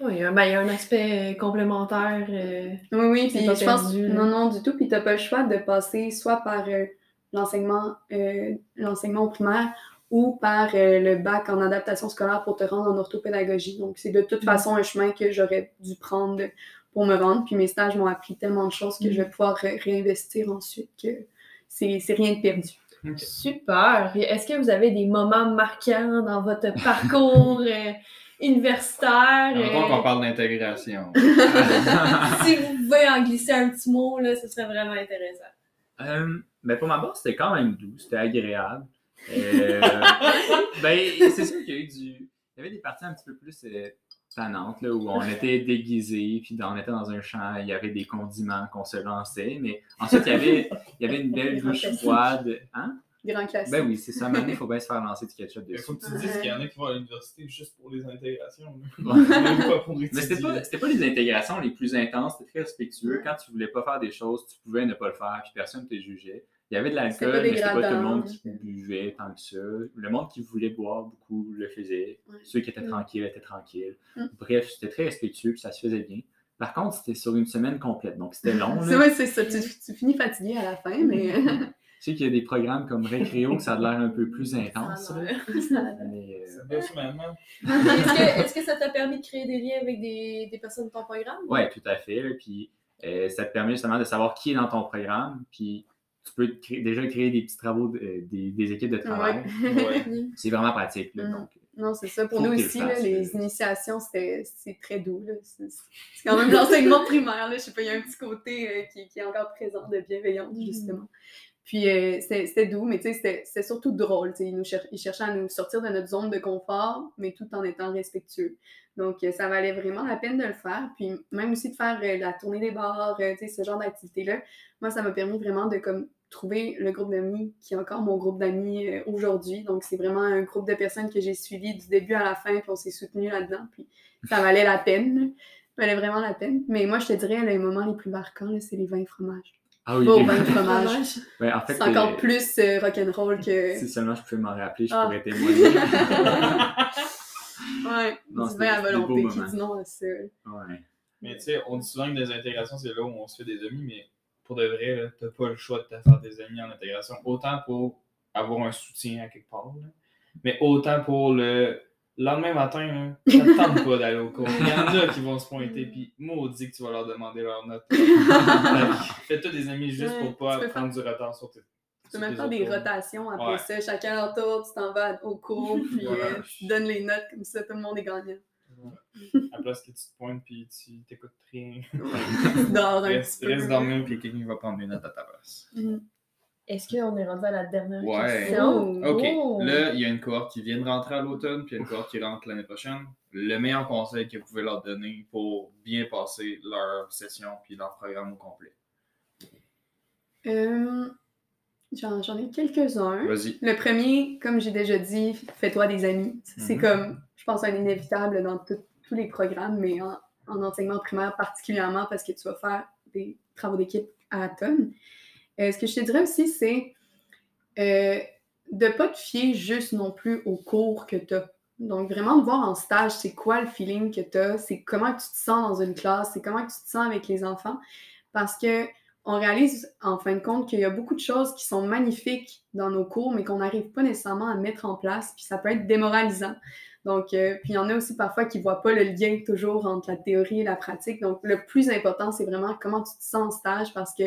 Oui, ben, il y a un aspect euh, complémentaire. euh, Oui, oui. Puis, pas je pense. perdu. Non, non, du tout. Puis, tu n'as pas le choix de passer soit par euh, l'enseignement euh, primaire ou par euh, le bac en adaptation scolaire pour te rendre en orthopédagogie. Donc, c'est de toute Mm. façon un chemin que j'aurais dû prendre pour me rendre. Puis mes stages m'ont appris tellement de choses que Mm. je vais pouvoir ré- réinvestir ensuite que c'est c'est rien de perdu. Super. Est-ce que vous avez des moments marquants dans votre parcours universitaire? Admettons euh, qu'on parle d'intégration. si vous pouvez en glisser un petit mot, là, ce serait vraiment intéressant. Euh, ben pour ma part, c'était quand même doux, c'était agréable. Euh, ben, c'est sûr qu'il y a eu du. Il y avait des parties un petit peu plus euh, tannantes, là, où on était déguisés, puis on était dans un champ, il y avait des condiments qu'on se lançait, mais ensuite, il y avait, il y avait une belle douche froide. Hein? Grand classique. Ben oui, c'est ça. Maintenant, il faut bien se faire lancer du ketchup Il dessus. faut que tu dises qu'il y en a qui vont à l'université juste pour les intégrations. Mais c'était pas, les intégrations les plus intenses, c'était très respectueux. Quand tu voulais pas faire des choses, tu pouvais ne pas le faire, puis personne ne te jugeait. Il Il y avait de l'alcool, mais c'était pas tout le monde qui buvait tant que ça. Le monde qui voulait boire beaucoup le faisait. Ouais. Ceux qui étaient Mm. tranquilles étaient tranquilles. Mm. Bref, c'était très respectueux, puis ça se faisait bien. Par contre, c'était sur une semaine complète, donc c'était long. C'est vrai, c'est ça. Tu, tu finis fatigué à la fin, mais. Je sais qu'il y a des programmes comme Récréo que ça a l'air un peu plus intense. Mais, euh, C'est deux semaines? Est-ce que, est-ce que ça t'a permis de créer des liens avec des, des personnes de ton programme? Oui, tout à fait. là. Puis euh, ça te permet justement de savoir qui est dans ton programme. Puis tu peux te créer- déjà créer des petits travaux, de- euh, des, des équipes de travail. Ouais. C'est vraiment pratique. là. Mm. Donc, Non, c'est ça. Pour Faut nous aussi, le là, fasses, les euh. initiations, c'était c'est très doux. là. C'est c'est quand même l'enseignement primaire. Là. Je sais pas, il y a un petit côté euh, qui, qui est encore présent de bienveillance, Mhm. justement. Puis euh, c'était doux, mais c'était surtout drôle. Ils, nous cherchaient à nous sortir de notre zone de confort, mais tout en étant respectueux. Donc, euh, ça valait vraiment la peine de le faire. Puis même aussi de faire euh, la tournée des bars, ce genre d'activité-là. Moi, ça m'a permis vraiment de comme trouver le groupe d'amis qui est encore mon groupe d'amis aujourd'hui. Donc, c'est vraiment un groupe de personnes que j'ai suivi du début à la fin, puis on s'est soutenus là-dedans. Puis ça valait la peine. Ça valait vraiment la peine. Mais moi, je te dirais, les moments les plus marquants, c'est les vins fromages. Ah oui, vin de fromage. Dommage. Ouais, en fait, C'est encore euh, plus euh, rock'n'roll que. Si seulement je pouvais m'en rappeler, je Ah. pourrais témoigner. Ouais, Non, du vin à volonté qui moments. dit non à ça. Ouais. Mais tu sais, on dit souvent que des intégrations, c'est là où on se fait des amis, mais pour de vrai, là, t'as pas le choix de te faire des amis en intégration. Autant pour avoir un soutien à quelque part, là, mais autant pour le lendemain matin, là, ça tente pas d'aller au cours. Il y en a qui vont se pointer, puis maudit que tu vas leur demander leur note. Fais-toi des amis juste Ouais, pour pas prendre du retard sur tes. Tu peux même faire des rotations après Ouais. ça. Chacun leur tour, tu t'en vas au cours, puis Voilà. euh, tu donnes les notes comme ça, tout le monde est gagnant. À la place que tu te pointes, puis tu t'écoutes rien? Tu dors un Reste, petit peu. reste dormir, puis quelqu'un va prendre des notes à ta place. Mhm. Est-ce qu'on est rendu à la dernière Ouais. question? Oh. OK. Oh. Là, il y a une cohorte qui vient de rentrer à l'automne, puis il y a une cohorte qui rentre l'année prochaine. Le meilleur conseil que vous pouvez leur donner pour bien passer leur session puis leur programme au complet? Euh, J'en ai quelques-uns. Vas-y. Le premier, comme j'ai déjà dit, fais-toi des amis. C'est Mhm. comme, je pense, un inévitable dans tout- tous les programmes, mais en, en enseignement primaire particulièrement parce que tu vas faire des travaux d'équipe à la tonne. Euh, ce que je te dirais aussi, c'est euh, de ne pas te fier juste non plus aux cours que tu as. Donc, vraiment de voir en stage, c'est quoi le feeling que tu as, c'est comment tu te sens dans une classe, c'est comment tu te sens avec les enfants. Parce que on réalise en fin de compte qu'il y a beaucoup de choses qui sont magnifiques dans nos cours, mais qu'on n'arrive pas nécessairement à mettre en place, puis ça peut être démoralisant. Donc, euh, puis il y en a aussi parfois qui ne voient pas le lien toujours entre la théorie et la pratique. Donc, le plus important, c'est vraiment comment tu te sens en stage parce que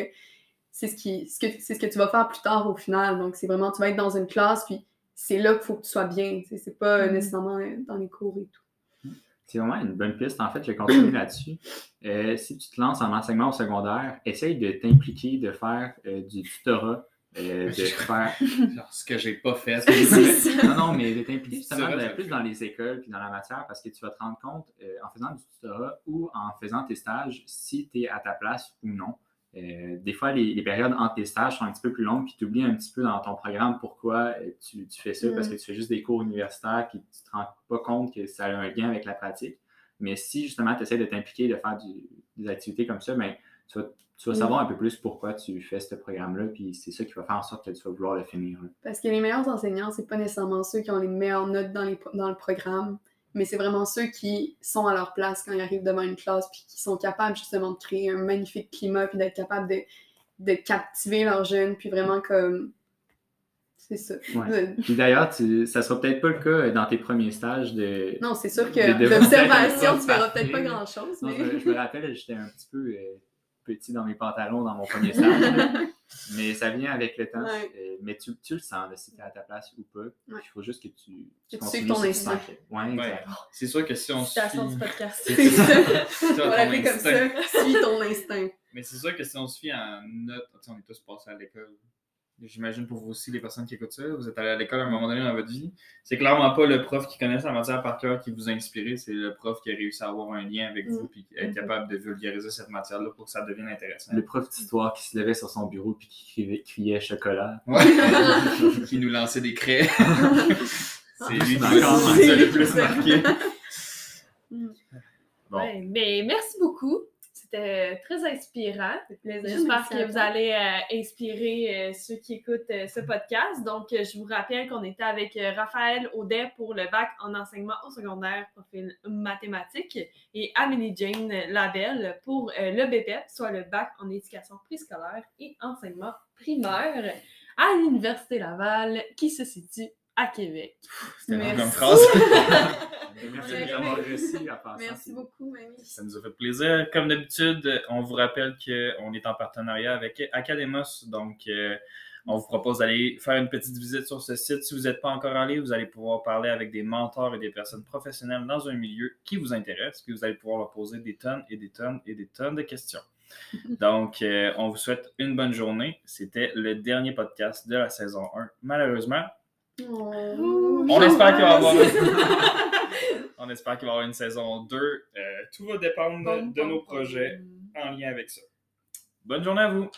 c'est ce, qui, ce, que, c'est ce que tu vas faire plus tard au final. Donc, c'est vraiment, tu vas être dans une classe, puis c'est là qu'il faut que tu sois bien. C'est pas euh, Mhm. nécessairement euh, dans les cours et tout. C'est vraiment une bonne piste. En fait, je vais continuer là-dessus. Euh, si tu te lances en enseignement au secondaire, essaye de t'impliquer, de faire euh, du tutorat, euh, de faire. Genre, ce que j'ai pas fait. Non, non, mais de t'impliquer justement de- plus fait. dans les écoles puis dans la matière parce que tu vas te rendre compte euh, en faisant du tutorat ou en faisant tes stages si tu es à ta place ou non. Euh, des fois, les, les périodes entre tes stages sont un petit peu plus longues, puis tu oublies un petit peu dans ton programme pourquoi euh, tu, tu fais ça, Mm. parce que tu fais juste des cours universitaires, puis tu te rends pas compte que ça a un lien avec la pratique. Mais si justement tu essaies de t'impliquer, de faire du- des activités comme ça, ben, tu vas, tu vas Mm. savoir un peu plus pourquoi tu fais ce programme-là, puis c'est ça qui va faire en sorte que tu vas vouloir le finir. là. Parce que les meilleurs enseignants, c'est pas nécessairement ceux qui ont les meilleures notes dans, les, dans le programme, mais c'est vraiment ceux qui sont à leur place quand ils arrivent devant une classe, puis qui sont capables justement de créer un magnifique climat, puis d'être capables de, de captiver leurs jeunes, puis vraiment comme. C'est ça. Ouais. Puis d'ailleurs, tu- ça sera peut-être pas le cas dans tes premiers stages de. Non, c'est sûr que l'observation, tu verras peut-être pas grand-chose, mais. je me rappelle, j'étais un petit peu euh, petit dans mes pantalons dans mon premier stage. mais ça vient avec le temps. Ouais. euh, mais tu, tu le sens là, si tu es à ta place ou pas. Il faut juste que tu, Que tu continues suives ton instinct. Ouais. C'est sûr que si on du suit. podcast. C'est ça. On l'appeler comme ça. Suis ton instinct. Mais c'est sûr que si on se fie tu sais, on est tous passés à l'école. J'imagine pour vous aussi, les personnes qui écoutent ça, vous êtes allés à l'école à un moment donné dans votre vie. C'est clairement pas le prof qui connaît sa matière par cœur qui vous a inspiré, c'est le prof qui a réussi à avoir un lien avec vous puis être Mhm. capable de vulgariser cette matière-là pour que ça devienne intéressant. Le prof d'histoire qui se levait sur son bureau puis qui criait, criait chocolat. Ouais. qui nous lançait des craies. c'est lui qui nous a le plus marqué. Bon. Ouais, mais merci beaucoup. C'était très inspirant. J'espère que vous allez euh, inspirer euh, ceux qui écoutent euh, ce podcast. Donc, je vous rappelle qu'on était avec Raphaël Audet pour le bac en enseignement au secondaire, profil mathématiques, et Amélie Jane Labelle pour le BPEP, soit le bac en éducation préscolaire et enseignement primaire à l'Université Laval, qui se situe à Québec. C'était comme phrase. Merci d'avoir réussi à. Merci beaucoup, Mamie. Ça nous a fait plaisir. Comme d'habitude, on vous rappelle qu'on est en partenariat avec Academos. Donc, euh, on vous propose d'aller faire une petite visite sur ce site. Si vous n'êtes pas encore allé, vous allez pouvoir parler avec des mentors et des personnes professionnelles dans un milieu qui vous intéresse. Puis vous allez pouvoir leur poser des tonnes et des tonnes et des tonnes de questions. Donc, euh, on vous souhaite une bonne journée. C'était le dernier podcast de la saison 1. Malheureusement, Oh. on espère qu'il va y avoir on espère qu'il va y avoir une saison 2. Euh, tout va dépendre de nos projets en lien avec ça. Bonne journée à vous!